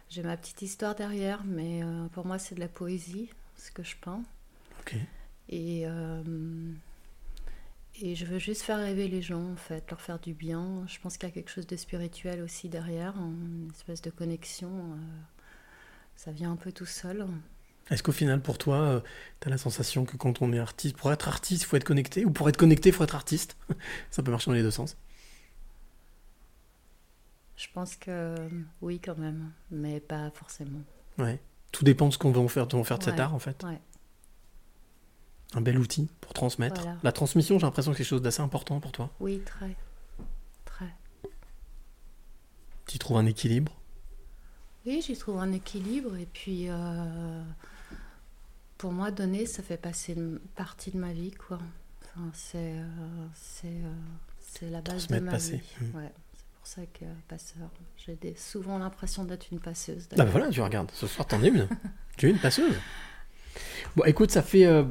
J'ai ma petite histoire derrière, mais euh, pour moi, c'est de la poésie, ce que je peins. Ok. Et, euh, et je veux juste faire rêver les gens, en fait, leur faire du bien. Je pense qu'il y a quelque chose de spirituel aussi derrière, une espèce de connexion. euh, ça vient un peu tout seul. Est-ce qu'au final, pour toi, tu as la sensation que quand on est artiste, pour être artiste, il faut être connecté Ou pour être connecté, il faut être artiste? Ça peut marcher dans les deux sens. Je pense que oui, quand même, mais pas forcément. Ouais. Tout dépend de ce qu'on veut en faire, de, faire de cet Ouais, art, en fait. ouais. Un bel outil pour transmettre. Voilà. La transmission, j'ai l'impression que c'est quelque chose d'assez important pour toi. Oui, très. Très. Tu trouves un équilibre? Oui, j'y trouve un équilibre. Et puis, euh, pour moi, donner, ça fait passer une partie de ma vie, quoi. Enfin, c'est euh, euh, c'est la base de ma passer. vie. Mm. Ouais, c'est pour ça que passeur. J'ai des- souvent l'impression d'être une passeuse. Ah bah d'ailleurs. voilà, tu regardes. Ce soir, t'en es une. tu es une passeuse. Bon, écoute, ça fait euh,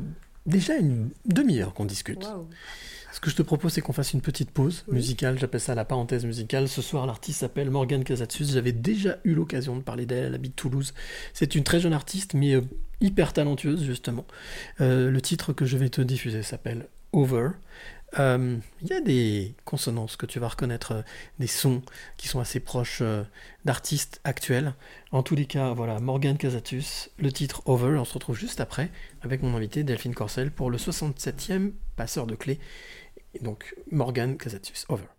déjà une demi-heure qu'on discute. Ce que je te propose, c'est qu'on fasse une petite pause Oui. musicale. J'appelle ça la parenthèse musicale. Ce soir, l'artiste s'appelle Morgane Casatsus. J'avais déjà eu l'occasion de parler d'elle. Elle habite Toulouse. C'est une très jeune artiste, mais euh, hyper talentueuse, justement. Euh, le titre que je vais te diffuser s'appelle Over. Euh, Il y a des consonances que tu vas reconnaître, euh, des sons qui sont assez proches euh, d'artistes actuels. En tous les cas, voilà, Morgane Casatus, le titre Over. On se retrouve juste après avec mon invité Delphine Corcel pour le 67e passeur de clés. Et donc, Morgane Casatus, Over.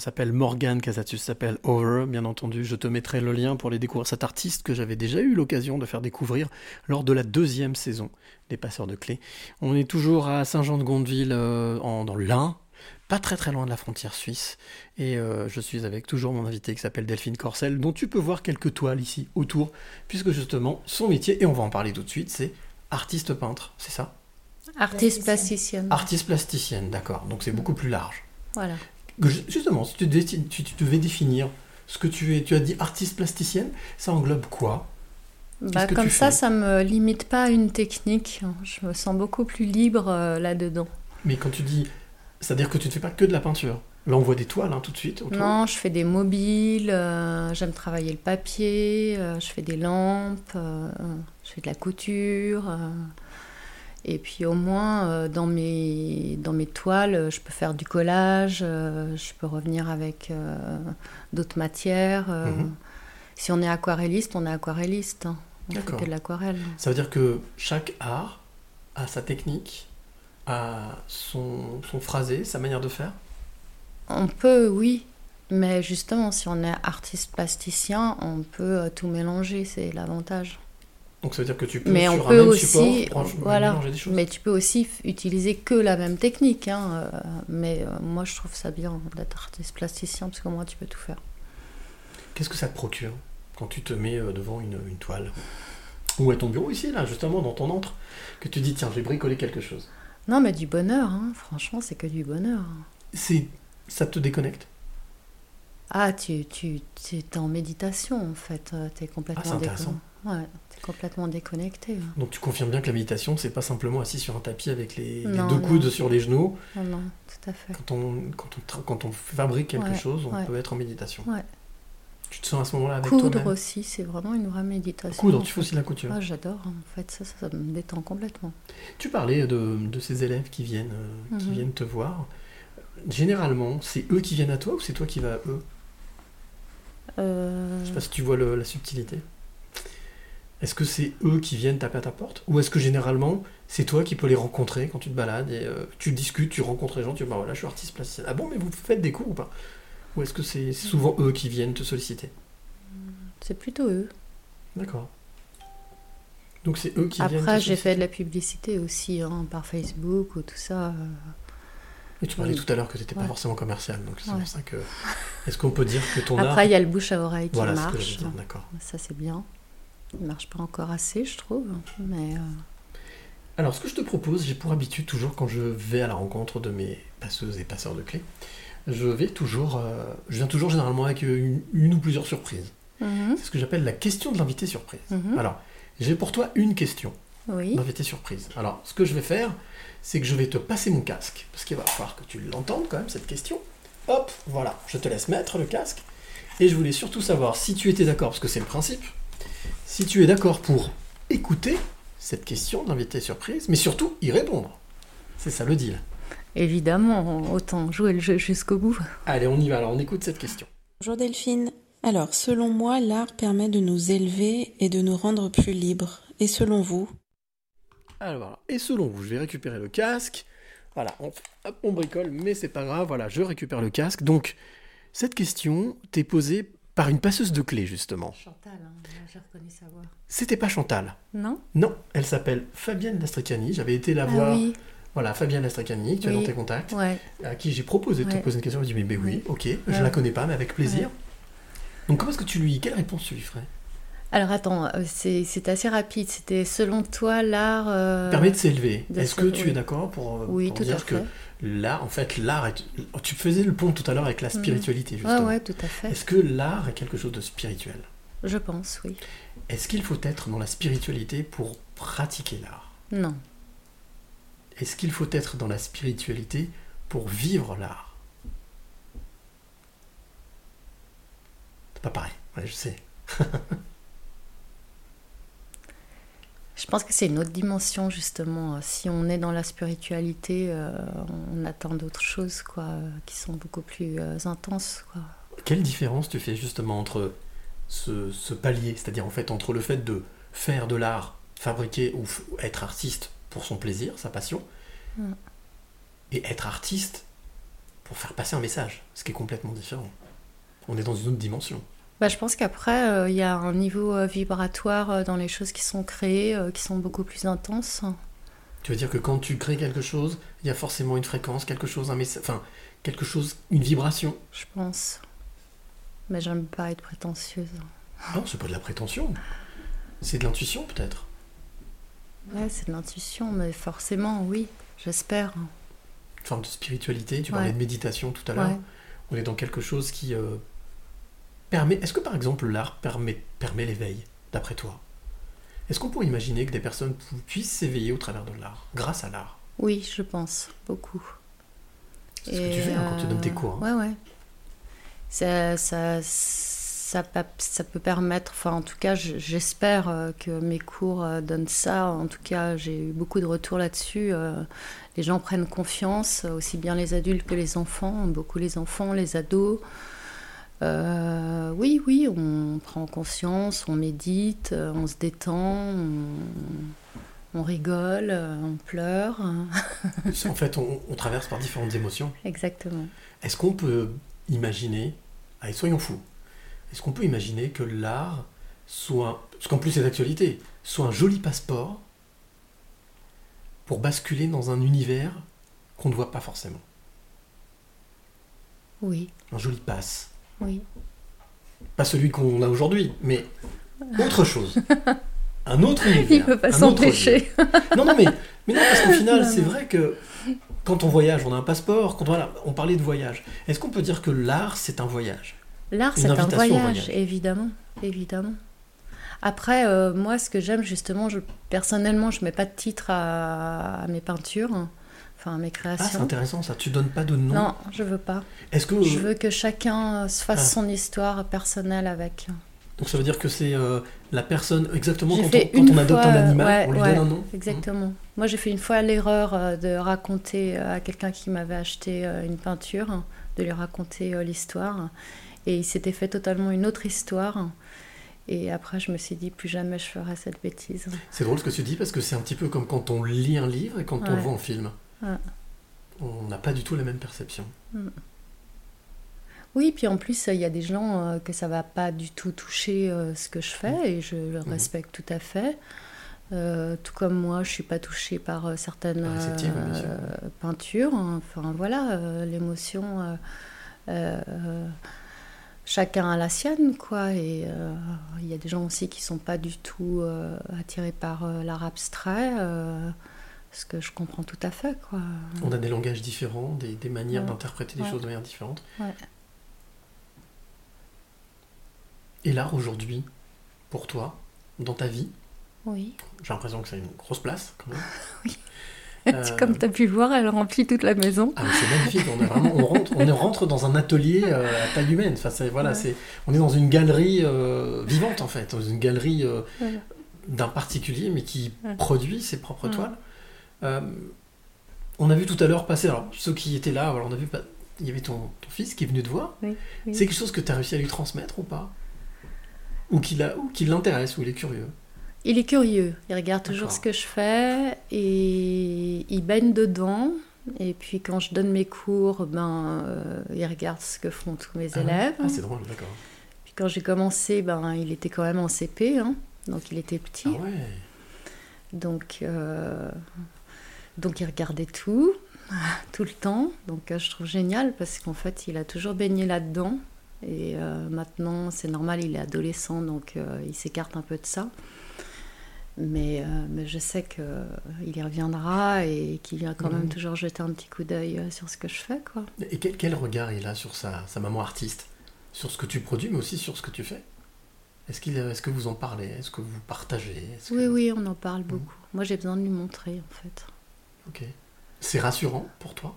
Elle s'appelle Morgane Casatus, s'appelle Over, bien entendu. Je te mettrai le lien pour les découvrir. Cet artiste que j'avais déjà eu l'occasion de faire découvrir lors de la deuxième saison des Passeurs de Clés. On est toujours à Saint-Jean-de-Gondeville, euh, dans l'Ain, pas très très loin de la frontière suisse. Et euh, je suis avec toujours mon invité qui s'appelle Delphine Corcel, dont tu peux voir quelques toiles ici autour, puisque justement son métier, et on va en parler tout de suite, c'est artiste peintre, c'est ça? Artiste plasticienne. Artiste plasticienne, d'accord. Donc c'est beaucoup plus large. Voilà. Justement, si tu, devais définir ce que tu es, tu as dit artiste plasticienne, ça englobe quoi? Bah, Comme ça, ça me limite pas à une technique. Je me sens beaucoup plus libre euh, là-dedans. Mais quand tu dis, c'est-à-dire que tu ne fais pas que de la peinture Là, on voit des toiles hein, tout de suite. Non, je fais des mobiles, euh, j'aime travailler le papier, euh, je fais des lampes, je fais de la couture. Et puis au moins, euh, dans, mes, dans mes toiles, je peux faire du collage, euh, je peux revenir avec euh, d'autres matières. Mhm. Si on est aquarelliste, on est aquarelliste. Hein. On fait que de l'aquarelle. Ça veut dire que chaque art a sa technique, a son, son phrasé, sa manière de faire? On peut, oui. Mais justement, si on est artiste plasticien, on peut tout mélanger, c'est l'avantage. Donc ça veut dire que tu peux mais sur on peut même aussi, support voilà, des choses. Mais tu peux aussi utiliser que la même technique. Hein, euh, mais euh, moi, je trouve ça bien d'être artiste plasticien parce que moi, tu peux tout faire. Qu'est-ce que ça te procure quand tu te mets euh, devant une, une, toile? Ou à ton bureau ici, là, justement, dans ton antre, que tu dis, tiens, je vais bricoler quelque chose Non, mais du bonheur, hein. franchement, c'est que du bonheur. C'est, Ça te déconnecte? Ah, tu, tu, tu es en méditation en fait. Tu es Ah, complètement, c'est intéressant. Ouais, t'es complètement déconnecté. Donc tu confirmes bien que la méditation, c'est pas simplement assis sur un tapis avec les, deux non. coudes sur les genoux. Non, non, tout à fait. Quand on, quand on, tra- quand on fabrique quelque Ouais, chose, on ouais. peut être en méditation. Ouais. Tu te sens à ce moment-là avec Coudre aussi, c'est vraiment une vraie méditation. Coudre, tu fais aussi la couture. Ah, j'adore, en fait, ça, ça, ça me détend complètement. Tu parlais de, de ces élèves qui viennent, euh, qui Mhm. viennent te voir. Généralement, c'est eux qui viennent à toi ou c'est toi qui vas à eux? Euh, Je sais pas si tu vois le- la subtilité. Est-ce que c'est eux qui viennent taper à ta porte? Ou est-ce que généralement, c'est toi qui peux les rencontrer quand tu te balades et euh, tu discutes, tu rencontres les gens, tu dis bah voilà, je suis artiste plasticien. Ah bon, mais vous faites des cours ou pas? Ou est-ce que c'est souvent eux qui viennent te solliciter? C'est plutôt eux. D'accord. Donc c'est eux qui viennent. te Après, j'ai fait de la publicité aussi, hein, par Facebook ou tout ça. euh. Et tu parlais Oui. tout à l'heure que tu n'étais pas forcément commercial, donc c'est Ouais. pour ça que. Est-ce qu'on peut dire que ton art. Après, il y a le bouche à oreille qui Voilà ce que marche. j'allais dire, d'accord. Ça, c'est bien. Il marche pas encore assez, je trouve. Mais euh, Alors, ce que je te propose, j'ai pour habitude, toujours quand je vais à la rencontre de mes passeuses et passeurs de clés, je vais toujours. euh, je viens toujours généralement avec une, une ou plusieurs surprises. mhm, C'est ce que j'appelle la question de l'invité surprise. mhm. Alors, j'ai pour toi une question oui. d'invité surprise. Alors, ce que je vais faire, c'est que je vais te passer mon casque, parce qu'il va falloir que tu l'entendes quand même, cette question. Hop, voilà, je te laisse mettre le casque. Et je voulais surtout savoir si tu étais d'accord, parce que c'est le principe, si tu es d'accord pour écouter cette question de l'invité surprise, mais surtout y répondre. C'est ça le deal. Évidemment, autant jouer le jeu jusqu'au bout. Allez, on y va, alors on écoute cette question. Bonjour Delphine. Alors, selon moi, l'art permet de nous élever et de nous rendre plus libres. Et selon vous? Alors, et selon vous, je vais récupérer le casque. Voilà, on, hop, on bricole, mais c'est pas grave. Voilà, je récupère le casque. Donc, cette question t'est posée par une passeuse de clés, justement. Chantal, j'ai reconnu sa voix. C'était pas Chantal. Non? Non, elle s'appelle Fabienne Lastricani. J'avais été la voir. Ah oui, Voilà, Fabienne Lastricani, tu as dans tes contacts, ouais. à qui j'ai proposé de te poser une question. Elle dit, mais, mais oui, Oui. ok, je Ouais. la connais pas, mais avec plaisir. Donc, comment est-ce que tu lui. Quelle réponse tu lui ferais? Alors attends, euh, c'est assez rapide. C'était selon toi l'art. euh, Permet de s'élever. Est-ce que tu oui. es d'accord pour, euh, Oui, pour tout à dire que là, en fait, l'art est. Tu faisais le pont tout à l'heure avec la Mhm. spiritualité, justement. ouais, tout à fait. Est-ce que l'art est quelque chose de spirituel? Je pense, oui. Est-ce qu'il faut être dans la spiritualité pour pratiquer l'art? Non. Est-ce qu'il faut être dans la spiritualité pour vivre l'art? C'est pas pareil, ouais, je sais. Je pense que c'est une autre dimension, justement. Si on est dans la spiritualité, euh, on attend d'autres choses, quoi, qui sont beaucoup plus euh, intenses, quoi. Quelle différence tu fais justement entre ce, ce palier, c'est-à-dire en fait entre le fait de faire de l'art, fabriquer ou être artiste pour son plaisir, sa passion, Mm. et être artiste pour faire passer un message, ce qui est complètement différent. On est dans une autre dimension. Bah, je pense qu'après, euh, il y a un niveau euh, vibratoire euh, dans les choses qui sont créées, qui sont beaucoup plus intenses. Tu veux dire que quand tu crées quelque chose, il y a forcément une fréquence, quelque chose, un message, enfin quelque chose, une vibration? Je pense. Mais j'aime pas être prétentieuse. Non, c'est pas de la prétention. C'est de l'intuition peut-être. Ouais, c'est de l'intuition, mais forcément, oui, j'espère. Une forme de spiritualité. Tu Ouais. parlais de méditation tout à l'heure. Ouais. On est dans quelque chose qui permet. Est-ce que par exemple l'art permet, permet l'éveil, d'après toi? Est-ce qu'on pourrait imaginer que des personnes pu- puissent s'éveiller au travers de l'art, grâce à l'art? Oui, je pense, beaucoup. C'est ce que tu fais hein, quand tu donnes tes cours. hein. Ouais, ouais. Ça, ça, ça, ça peut permettre, enfin en tout cas je- j'espère euh, que mes cours euh, donnent ça. En tout cas j'ai eu beaucoup de retours là-dessus. euh, Les gens prennent confiance, aussi bien les adultes que les enfants, beaucoup les enfants, les ados. Euh, oui, oui, on prend conscience, on médite, euh, on se détend, on, on rigole, euh, on pleure. En fait, on, on traverse par différentes émotions. Exactement. Est-ce qu'on peut imaginer, allez, soyons fous, est-ce qu'on peut imaginer que l'art soit, parce qu'en plus c'est d'actualité, soit un joli passeport pour basculer dans un univers qu'on ne voit pas forcément? Oui, Un joli passe. Oui. Pas celui qu'on a aujourd'hui, mais autre chose. Un autre univers. Il peut pas s'empêcher. Non, non, mais, mais non, parce qu'au final, c'est vrai que quand on voyage, on a un passeport. Quand on, voilà, on parlait de voyage. Est-ce qu'on peut dire que l'art, c'est un voyage? L'art, c'est un voyage, voyage. évidemment, évidemment. Après, euh, moi, ce que j'aime, justement, je, personnellement, je mets pas de titre à, à mes peintures, hein, enfin mes Ah, c'est créations. intéressant ça. Tu donnes pas de nom. non, je veux pas. Est-ce que Je veux que chacun euh, se fasse Ah. son histoire personnelle avec. donc ça veut dire que c'est euh, la personne exactement quand, on, quand on adopte fois, un animal, ouais, on lui ouais, donne un nom. Exactement. Moi, j'ai fait une fois l'erreur euh, de raconter à quelqu'un qui m'avait acheté une peinture, de lui raconter l'histoire. Et il s'était fait totalement une autre histoire. Et après, je me suis dit, plus jamais je ferai cette bêtise. C'est drôle ce que tu dis parce que c'est un petit peu comme quand on lit un livre et quand on le Ouais. voit en film. Ouais. On n'a pas du tout la même perception. Oui, puis en plus, il y a des gens euh, que ça va pas du tout toucher euh, ce que je fais et je le Mhm. respecte tout à fait. Euh, tout comme moi, je suis pas touchée par certaines peintures. Enfin voilà, l'émotion, chacun a la sienne, quoi. Et il y a des gens aussi qui sont pas du tout attirés par l'art abstrait, ce que je comprends tout à fait, quoi. On a des langages différents, des, des manières Ouais. d'interpréter les Ouais. choses de manière différente. Ouais. Et l'art aujourd'hui, pour toi, dans ta vie, Oui. j'ai l'impression que ça a une grosse place quand même. Oui. Euh, Comme tu as pu le voir, elle remplit toute la maison. Ah, c'est magnifique, on, vraiment, on, rentre, on rentre dans un atelier euh, à taille humaine. Enfin, c'est- voilà, Ouais. c'est, on est dans une galerie euh, vivante en fait, dans une galerie euh, Voilà. d'un particulier mais qui Ouais. produit ses propres Ouais. toiles. Euh, on a vu tout à l'heure passer, alors ceux qui étaient là, alors on a vu, pas- il y avait ton, ton fils qui est venu te voir. Oui, oui. C'est quelque chose que tu as réussi à lui transmettre ou pas? Ou qui, l'intéresse, ou il est curieux? Il est curieux, il regarde toujours ce que je fais et il baigne dedans. Et puis quand je donne mes cours, ben, euh, il regarde ce que font tous mes Ah élèves. Ah, c'est drôle, d'accord. Puis quand j'ai commencé, ben, il était quand même en CP, hein, donc il était petit. Ah ouais? Donc, euh, donc il regardait tout, tout le temps. Donc euh, je trouve génial parce qu'en fait il a toujours baigné là-dedans. Et euh, maintenant c'est normal, il est adolescent, donc euh, il s'écarte un peu de ça. Mais, euh, mais je sais qu'il y reviendra et qu'il va quand Mhm. même toujours jeter un petit coup d'œil sur ce que je fais. Quoi. Et quel, quel regard il a sur sa, sa maman artiste? Sur ce que tu produis, mais aussi sur ce que tu fais? Est-ce, qu'il, est-ce que vous en parlez? Est-ce que vous partagez? Oui, oui, on en parle beaucoup. Moi j'ai besoin de lui montrer en fait. Ok. C'est rassurant pour toi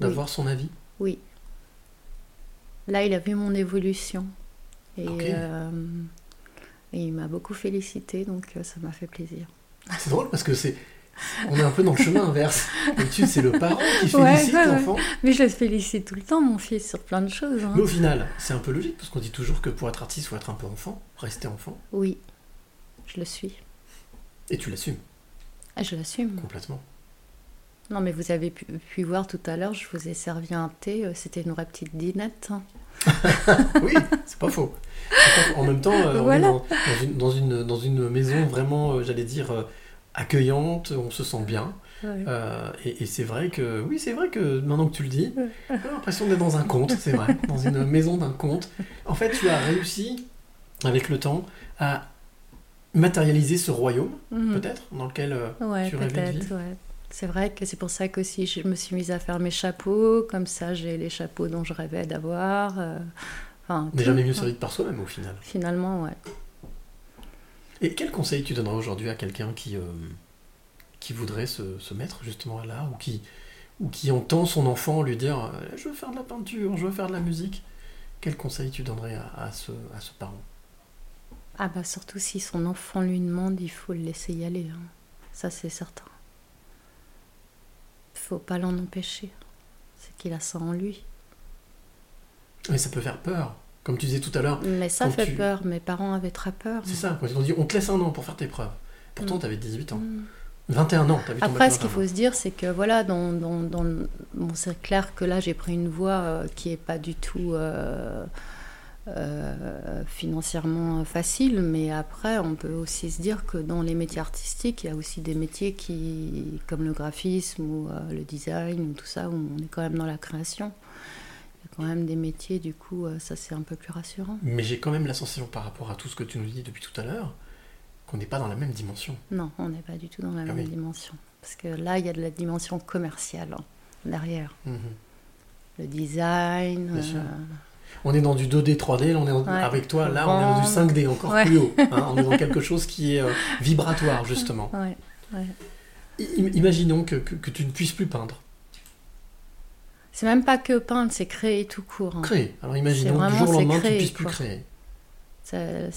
d'avoir son avis? Oui. Là, il a vu mon évolution. Et, euh, et il m'a beaucoup félicité, donc euh, ça m'a fait plaisir. C'est drôle parce que c'est. On est un peu dans le chemin inverse. D'habitude, c'est le parent qui félicite ouais, ouais. l'enfant. Mais je le félicite tout le temps, mon fils, sur plein de choses. hein. Mais au final, c'est un peu logique parce qu'on dit toujours que pour être artiste, il faut être un peu enfant, rester enfant. Oui, je le suis. Et tu l'assumes Ah, je l'assume. complètement. Non, mais vous avez pu, pu voir tout à l'heure, je vous ai servi un thé, euh, c'était une vraie petite dinette. hein. Oui, c'est pas faux. En même temps, euh, on Voilà. est dans, dans une, dans, une, dans une maison vraiment, euh, j'allais dire, accueillante, on se sent bien. Ouais. Euh, et et c'est vrai que, oui, c'est vrai que maintenant que tu le dis, j'ai l'impression d'être dans un conte, c'est vrai, dans une maison d'un conte. En fait, tu as réussi, avec le temps, à matérialiser ce royaume, Mhm. peut-être, dans lequel Ouais, tu rêvais de peut-être, vivre. ouais. C'est vrai que c'est pour ça qu'aussi je me suis mise à faire mes chapeaux, comme ça j'ai les chapeaux dont je rêvais d'avoir. euh, enfin, On n'est tout. jamais mieux servi que par soi-même, au final. Finalement, ouais. Et quel conseil tu donnerais aujourd'hui à quelqu'un qui, euh, qui voudrait se, se mettre justement à l'art ou qui, ou qui entend son enfant lui dire euh, Je veux faire de la peinture, je veux faire de la musique? Quel conseil tu donnerais à, à ce, à ce parent? Ah bah surtout si son enfant lui demande, il faut le laisser y aller. hein. Ça c'est certain. Faut pas l'en empêcher. C'est qu'il a ça en lui. Mais ça peut faire peur. Comme tu disais tout à l'heure, Mais ça fait tu- peur. Mes parents avaient très peur. c'est ça, quand ils t'ont dit On te laisse un an pour faire tes preuves. Pourtant, Mm. tu avais 18 ans. Mm. 21 ans, tu avais ton Après, ce qu'il 21 faut ans. se dire, c'est que voilà, dans, dans, dans le- bon, c'est clair que là, j'ai pris une voie euh, qui est pas du tout euh, euh, financièrement facile, mais après, on peut aussi se dire que dans les métiers artistiques, il y a aussi des métiers qui, comme le graphisme ou euh, le design ou tout ça, où on est quand même dans la création. Il y a quand même des métiers, du coup, euh, ça c'est un peu plus rassurant. Mais j'ai quand même la sensation par rapport à tout ce que tu nous dis depuis tout à l'heure qu'on n'est pas dans la même dimension. Non, on n'est pas du tout dans la Ah même oui. dimension. Parce que là, il y a de la dimension commerciale hein, derrière. Mhm. le design. On est dans du 2D, 3D, là, on est en- Ouais. avec toi, là on est dans du 5D, encore Ouais. plus haut. hein. on est dans quelque chose qui est euh, vibratoire, justement. Ouais, ouais. I- imaginons que, que- que tu ne puisses plus peindre. C'est même pas que peindre, c'est créer tout court. hein. Créer. Alors imaginons que du jour au lendemain, tu créer, puisses plus quoi. créer. C'est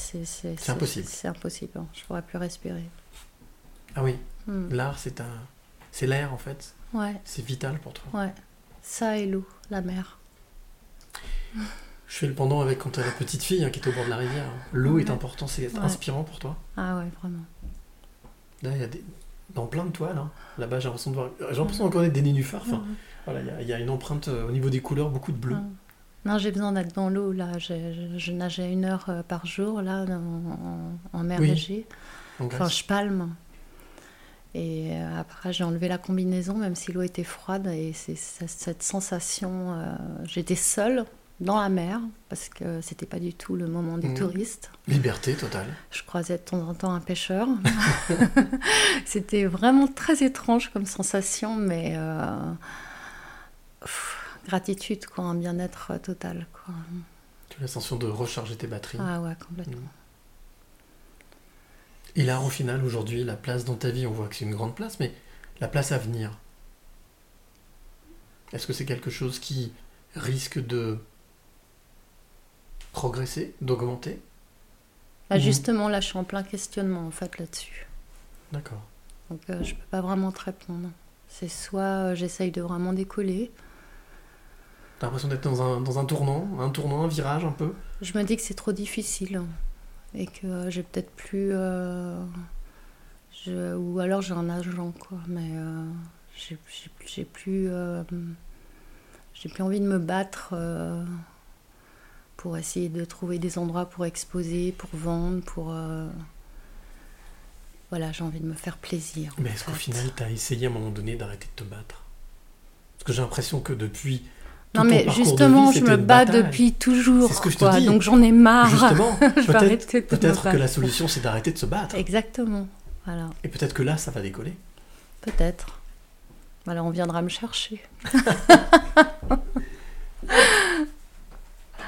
impossible. C'est impossible. hein. Je pourrais plus respirer. Ah oui, Hmm. l'art, c'est un... c'est l'air, en fait. Ouais, C'est vital pour toi. ouais. Ça et l'eau, la mer. Je fais le pendant avec quand tu la petite fille hein, qui est au bord de la rivière. L'eau est Ouais. important, c'est Ouais. inspirant pour toi. Ah ouais, vraiment. Là, il y a des... dans plein de toiles, hein. là-bas j'ai l'impression de voir... J'ai l'impression de reconnaître des nénuphars. Enfin, voilà, il y a- il y, a une empreinte euh, au niveau des couleurs, beaucoup de bleu. Non, j'ai besoin d'être dans l'eau, là. Je, je- une heure euh, par jour, là, en, en mer Oui. Égée. En Enfin, je palme. Et euh, après, j'ai enlevé la combinaison, même si l'eau était froide. Et c'est c'est cette sensation. euh, J'étais seule dans la mer, parce que c'était pas du tout le moment des Mhm. touristes. Liberté totale. Je croisais de temps en temps un pêcheur. c'était vraiment très étrange comme sensation, mais euh, pff, gratitude, quoi, un bien-être total. Quoi. Tu as la sensation de recharger tes batteries. Ah ouais, complètement. Et là, au final, aujourd'hui, la place dans ta vie, on voit que c'est une grande place, mais la place à venir, est-ce que c'est quelque chose qui risque de progresser, d'augmenter Bah, Mhm. Justement, là, je suis en plein questionnement, en fait, là-dessus. D'accord. Donc, euh, je peux pas vraiment te répondre. C'est soit euh, j'essaye de vraiment décoller. T'as l'impression d'être dans un, dans un tournant, un tournant, un virage un peu? Je me dis que c'est trop difficile et que euh, j'ai peut-être plus. je- ou alors j'ai un agent, quoi. Mais j'ai plus. j'ai plus envie de me battre pour essayer de trouver des endroits pour exposer, pour vendre, pour. euh, voilà, j'ai envie de me faire plaisir. Mais est-ce qu'au final, t'as essayé à un moment donné d'arrêter de te battre? Parce que j'ai l'impression que depuis. tout Non mais justement, vie, je me bats bataille. depuis toujours. C'est ce que je te quoi. dis. Donc j'en ai marre. Justement, peut-être que la solution, c'est d'arrêter de se battre. Exactement. Voilà. Et peut-être que là, ça va décoller. Peut-être. Voilà, on viendra me chercher.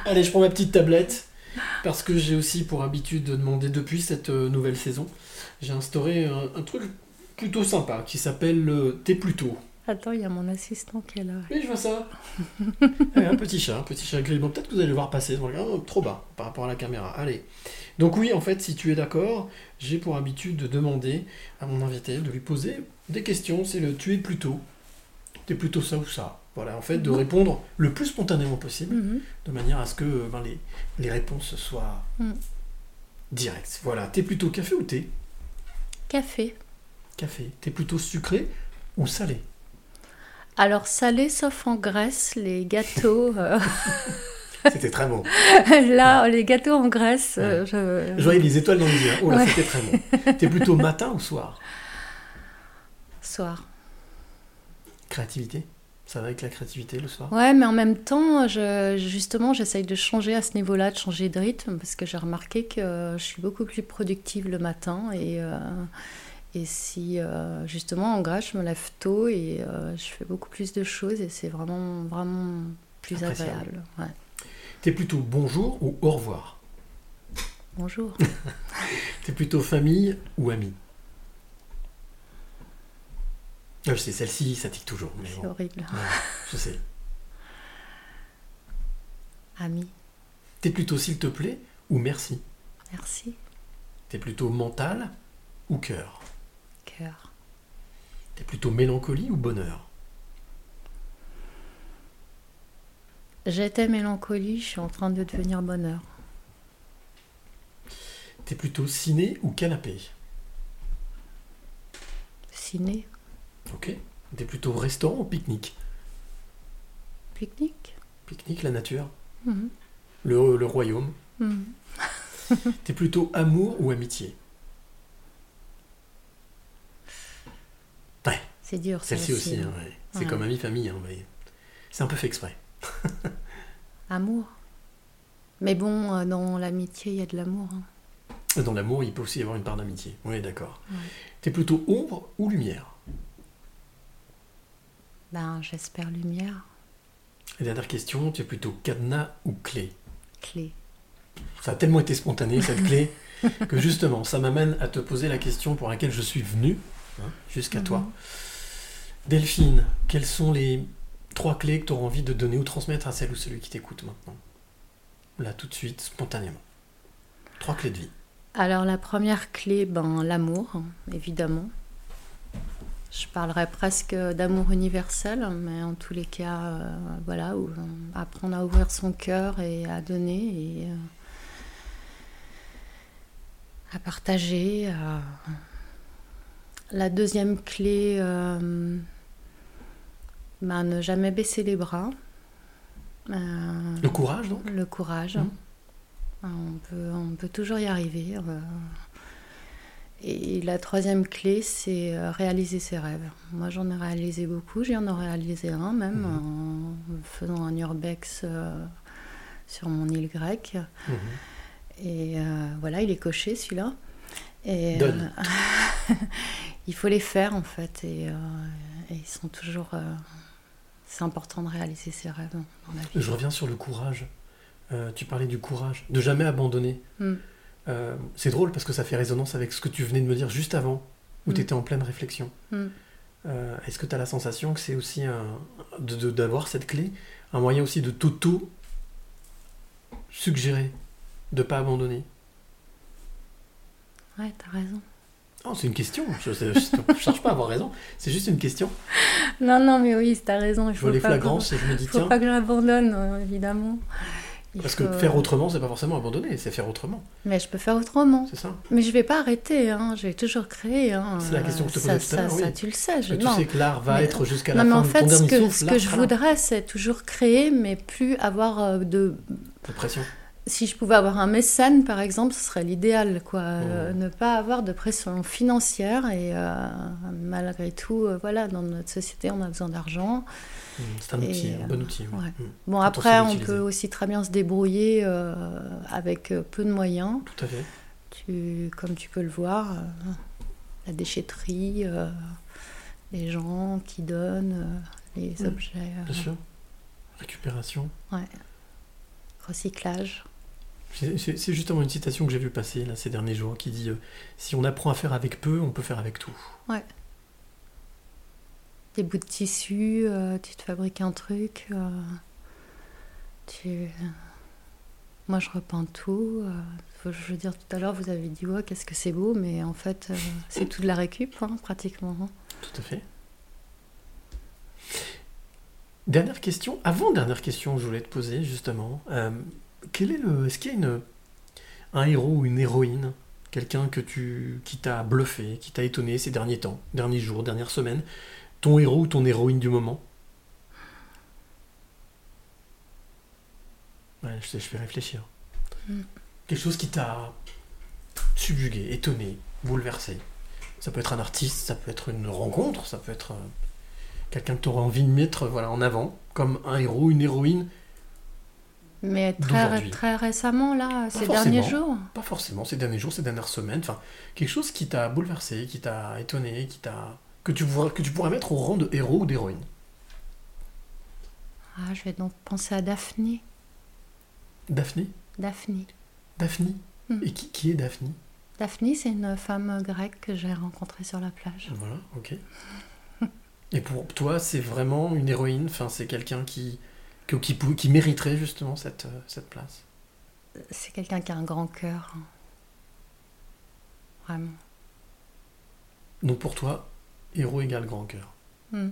Allez, je prends ma petite tablette parce que j'ai aussi pour habitude de demander depuis cette euh, nouvelle saison, j'ai instauré un, un truc plutôt sympa qui s'appelle le T'es plutôt. Attends, il y a mon assistant qui est là. Oui, je vois ça. Allez, un petit chat, un petit chat gris. Bon, peut-être que vous allez le voir passer. Oh, trop bas par rapport à la caméra. Allez. Donc oui, en fait, si tu es d'accord, j'ai pour habitude de demander à mon invité de lui poser des questions. C'est le tu es plutôt. T'es plutôt ça ou ça? Voilà, en fait, de répondre le plus spontanément possible, Mhm. de manière à ce que euh, ben, les, les réponses soient Mhm. directes. Voilà, t'es plutôt café ou thé? Café. Café. T'es plutôt sucré ou salé? Alors salé sauf en Grèce, les gâteaux. euh, C'était très bon. là, les gâteaux en Grèce, euh, je... Je voyais les étoiles dans les yeux. Oh là, Ouais. c'était très bon. T'es plutôt matin ou soir? Soir. Créativité? Ça va avec la créativité le soir Ouais, mais en même temps, je, justement, j'essaye de changer à ce niveau-là, de changer de rythme, parce que j'ai remarqué que euh, je suis beaucoup plus productive le matin. Et, euh, et si, euh, justement, en Grèce, je me lève tôt et euh, je fais beaucoup plus de choses et c'est vraiment, vraiment plus agréable. Ouais. T'es plutôt bonjour ou au revoir? Bonjour. T'es plutôt famille ou ami Ah, Je sais, celle-ci, ça tique toujours. Mais c'est bon. horrible. Ouais, je sais. Ami, T'es plutôt s'il te plaît ou merci? Merci. T'es plutôt mental ou cœur? Cœur. T'es plutôt mélancolie ou bonheur? J'étais mélancolie, je suis en train de devenir bonheur. T'es plutôt ciné ou canapé? Ciné, Ok. T'es plutôt restaurant ou pique-nique? Pique-nique. Pique-nique, la nature Mhm. le, le royaume Mhm. T'es plutôt amour ou amitié? Ouais, C'est dur, ça celle-ci aussi. hein. hein, ouais. C'est comme ami-famille. Hein, mais C'est un peu fait exprès. Amour. Mais bon, euh, dans l'amitié, il y a de l'amour. hein. Dans l'amour, il peut aussi y avoir une part d'amitié. Oui, d'accord. T'es plutôt ombre ou lumière? Ben, j'espère lumière. Et dernière question, tu es plutôt cadenas ou clé? Clé. Ça a tellement été spontané cette clé que justement, ça m'amène à te poser la question pour laquelle je suis venu hein, jusqu'à toi. Mhm. Delphine, quelles sont les trois clés que tu auras envie de donner ou transmettre à celle ou celui qui t'écoute maintenant? Là, tout de suite, spontanément. Trois clés de vie. Alors la première clé, ben, l'amour, évidemment. Je parlerais presque d'amour universel, mais en tous les cas, euh, voilà, où, euh, apprendre à ouvrir son cœur et à donner et euh, à partager. La deuxième clé, ben, ne jamais baisser les bras. Le courage, donc? Le courage. Mhm. On, peut, on peut toujours y arriver. Et la troisième clé, c'est euh, réaliser ses rêves. Moi, j'en ai réalisé beaucoup. J'en ai réalisé un même en faisant un urbex euh, sur mon île grecque. Mhm. Et euh, voilà, il est coché celui-là. Et Donne. euh, il faut les faire en fait. Et, et ils sont toujours. c'est important de réaliser ses rêves dans la vie. Je reviens sur le courage. Tu parlais du courage, de jamais abandonner. Mm. Euh, c'est drôle parce que ça fait résonance avec ce que tu venais de me dire juste avant, où Mm. tu étais en pleine réflexion. Mm. Euh, Est-ce que tu as la sensation que c'est aussi d'avoir cette clé, un moyen aussi de t'auto-suggérer, de pas abandonner? Ouais, t'as raison. Oh, c'est une question, je ne cherche pas à avoir raison, c'est juste une question. Non, non, mais oui, t'as raison. Il Je vois les flagrances et je me dis, faut tiens, pas que j'abandonne, euh, évidemment. Il parce que faire autrement, c'est pas forcément abandonner, c'est faire autrement, Mais je peux faire autrement. c'est ça Mais je vais pas arrêter, hein. je vais toujours créer. Hein. C'est la question que je te ça, posais tout à l'heure, ça, tu le sais. Je... Mais Tu non. sais que l'art va Mais- être jusqu'à non, la mais fin en de ton fait, ce que, souffle, ce l'art que je voudrais, c'est toujours créer, mais plus avoir euh, de. La pression. Si je pouvais avoir un mécène, par exemple, ce serait l'idéal, quoi. Euh, ne pas avoir de pression financière et euh, malgré tout, euh, voilà, dans notre société, on a besoin d'argent. Mm, C'est un Et, outil, un euh, bon outil. oui. ouais. Mm, Bon, Quand après, on peut aussi très bien se débrouiller euh, avec euh, peu de moyens. Tout à fait. Tu, comme tu peux le voir, euh, la déchetterie, euh, les gens qui donnent, les objets, Bien sûr. Récupération. recyclage. C'est justement une citation que j'ai vue passer là, ces derniers jours qui dit Si on apprend à faire avec peu, on peut faire avec tout. Des bouts de tissu, euh, tu te fabriques un truc, euh, tu... Moi, je repeins tout. euh, je veux dire, tout à l'heure, vous avez dit, ouais, qu'est-ce que c'est beau, mais en fait, c'est tout de la récup, hein, pratiquement. hein. Tout à fait. Dernière question, avant dernière question que je voulais te poser justement, quel est le, est-ce qu'il y a une, un héros ou une héroïne, quelqu'un qui t'a bluffé, qui t'a étonné ces derniers temps, derniers jours, dernières semaines, ton héros ou ton héroïne du moment? Ouais, je vais réfléchir. Mm. Quelque chose qui t'a subjugué, étonné, bouleversé. Ça peut être un artiste, ça peut être une rencontre, ça peut être euh, quelqu'un que tu aurais envie de mettre voilà, en avant, comme un héros, une héroïne. Mais très, très récemment, là, ces derniers jours. Pas forcément ces derniers jours, ces dernières semaines, enfin, quelque chose qui t'a bouleversé, qui t'a étonné, qui t'a que tu, pourrais, que tu pourrais mettre au rang de héros ou d'héroïne. Ah, je vais donc penser à Daphné. Daphné? Daphné. Daphné? Mm. Et qui, qui est Daphné? Daphné, c'est une femme grecque que j'ai rencontrée sur la plage. Voilà, ok. Et pour toi, c'est vraiment une héroïne, enfin, c'est quelqu'un qui mériterait justement cette, euh, cette place? C'est quelqu'un qui a un grand cœur. hein. Vraiment. Donc pour toi, héros égale grand cœur. Hmm.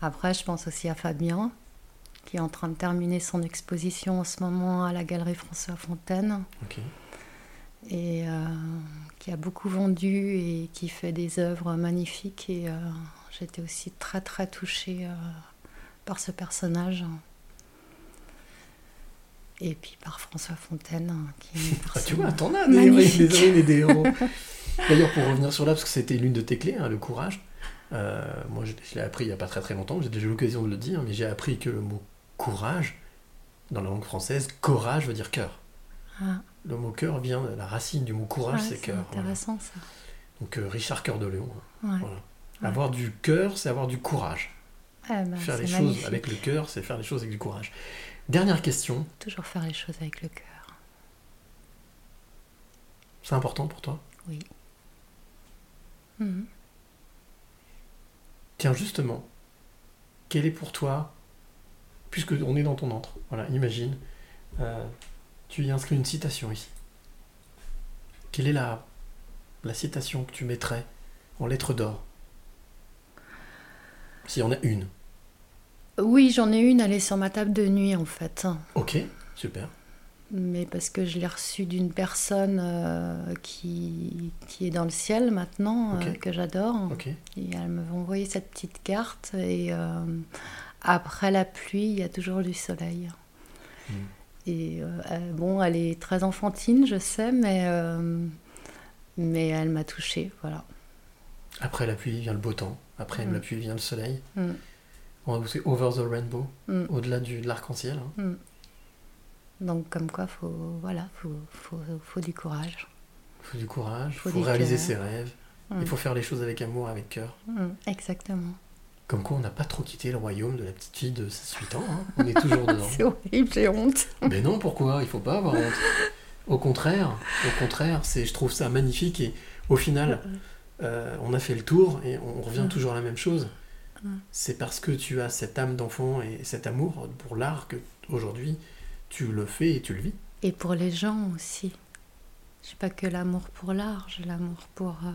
Après, je pense aussi à Fabien, qui est en train de terminer son exposition en ce moment à la Galerie François Fontaine, et euh, qui a beaucoup vendu et qui fait des œuvres magnifiques. Et euh, j'étais aussi très très touchée euh, par ce personnage. Et puis par François Fontaine, hein, qui Ah, tu vois, t'en as des des héros. D'ailleurs, pour revenir sur là, parce que c'était l'une de tes clés, hein, le courage. euh, moi, je, je l'ai appris il n'y a pas très très longtemps, j'ai déjà eu l'occasion de le dire, mais j'ai appris que le mot courage, dans la langue française, courage veut dire cœur. Ah, Le mot cœur vient de la racine du mot courage, ouais, c'est c'est cœur. voilà. intéressant ça. Donc euh, Richard Cœur de Lion. hein, Ouais. voilà. Ouais. Avoir du cœur, c'est avoir du courage. Ah ben, faire c'est les choses avec le cœur, c'est faire les choses avec du courage. Dernière question, Toujours faire les choses avec le cœur. c'est important pour toi? Oui. Mhm. Tiens, justement, quel est pour toi, puisque on est dans ton antre, voilà, imagine, euh, tu y inscris une citation ici. Quelle est la, la citation que tu mettrais en lettres d'or? S'il y en a une. Oui, j'en ai une, elle est sur ma table de nuit en fait. Ok, super. Mais parce que je l'ai reçue d'une personne euh, qui, qui est dans le ciel maintenant, euh, que j'adore. Et elle m'avait envoyé cette petite carte. Et euh, après la pluie, il y a toujours du soleil. Hmm. Et bon, elle est très enfantine, je sais, mais, mais elle m'a touchée. Voilà. Après la pluie vient le beau temps. Après la pluie vient le soleil. Mm. On va c'est Over the Rainbow, au-delà de l'arc-en-ciel. hein. Mm. Donc, comme quoi, faut, voilà, faut, faut, faut du courage. Il faut du courage, il Faut faut, réaliser ses rêves. Mm. Il faut faire les choses avec amour, avec cœur. Mm, Exactement. Comme quoi, on n'a pas trop quitté le royaume de la petite fille de 6-8 ans. hein. On est toujours dedans. C'est horrible, j'ai honte. Mais non, pourquoi? Il faut pas avoir honte. Au contraire, au contraire, c'est, je trouve ça magnifique et au final, euh, on a fait le tour et on revient Mm. toujours à la même chose. Mm. C'est parce que tu as cette âme d'enfant et cet amour pour l'art que aujourd'hui tu le fais et tu le vis. Et pour les gens aussi. J'ai pas que l'amour pour l'art, j'ai l'amour pour, euh,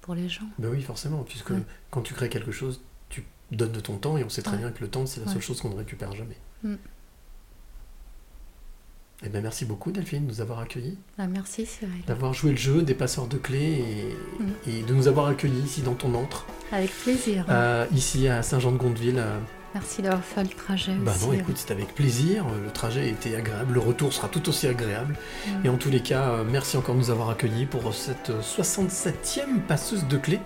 pour les gens. Ben oui, forcément, puisque Ouais. quand tu crées quelque chose, tu donnes de ton temps et on sait très Ouais. bien que le temps, c'est la seule Ouais. chose qu'on ne récupère jamais. Mm. Eh ben merci beaucoup Delphine de nous avoir accueillis, Bah, merci Cyril. d'avoir joué le jeu des passeurs de clés et, Mm. et de nous avoir accueillis ici dans ton antre, Avec plaisir. euh, ici à Saint-Jean-de-Gondeville. euh, Merci d'avoir fait le trajet Bah aussi. non, écoute, c'était avec plaisir. Le trajet était agréable. Le retour sera tout aussi agréable. Et en tous les cas, euh, merci encore de nous avoir accueillis pour cette euh, 67e passeuse de clés.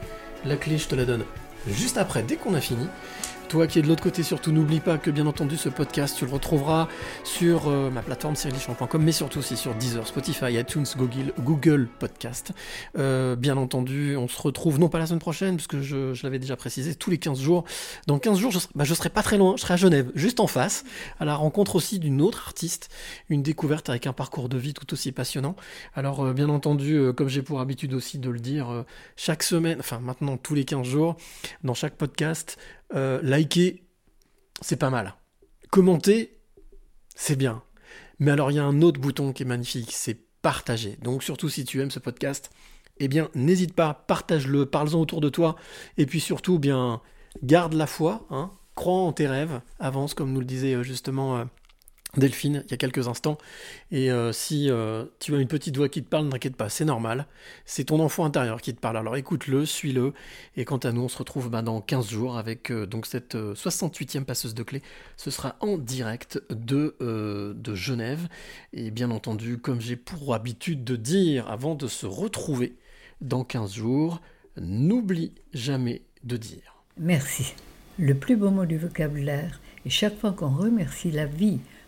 La clé, je te la donne juste après, dès qu'on a fini. Toi qui es de l'autre côté, surtout n'oublie pas que bien entendu ce podcast, tu le retrouveras sur euh, ma plateforme cyrilichamp.com, mais surtout aussi sur Deezer, Spotify, iTunes, Google, Google Podcast. Euh, bien entendu, on se retrouve non pas la semaine prochaine, puisque je, l'avais déjà précisé, tous les 15 jours. Dans 15 jours, je serai, bah, serai pas très loin, je serai à Genève, juste en face, à la rencontre aussi d'une autre artiste, une découverte avec un parcours de vie tout aussi passionnant. Alors, euh, bien entendu, comme j'ai pour habitude aussi de le dire, chaque semaine, enfin maintenant tous les 15 jours, dans chaque podcast, euh, liker, c'est pas mal. Commenter, c'est bien. Mais alors, il y a un autre bouton qui est magnifique, c'est partager. Donc, surtout si tu aimes ce podcast, eh bien, n'hésite pas, partage-le, parle-en autour de toi. Et puis surtout, eh bien, garde la foi, hein, crois en tes rêves, avance, comme nous le disait euh, justement euh, Delphine il y a quelques instants. Et euh, si euh, tu as une petite voix qui te parle, ne t'inquiète pas, c'est normal. C'est ton enfant intérieur qui te parle. Alors écoute-le, suis-le. Et quant à nous, on se retrouve bah, dans 15 jours avec euh, donc cette euh, 68e passeuse de clés. Ce sera en direct de, de Genève. Et bien entendu, comme j'ai pour habitude de dire avant de se retrouver dans 15 jours, n'oublie jamais de dire. Merci. Le plus beau mot du vocabulaire. Et chaque fois qu'on remercie la vie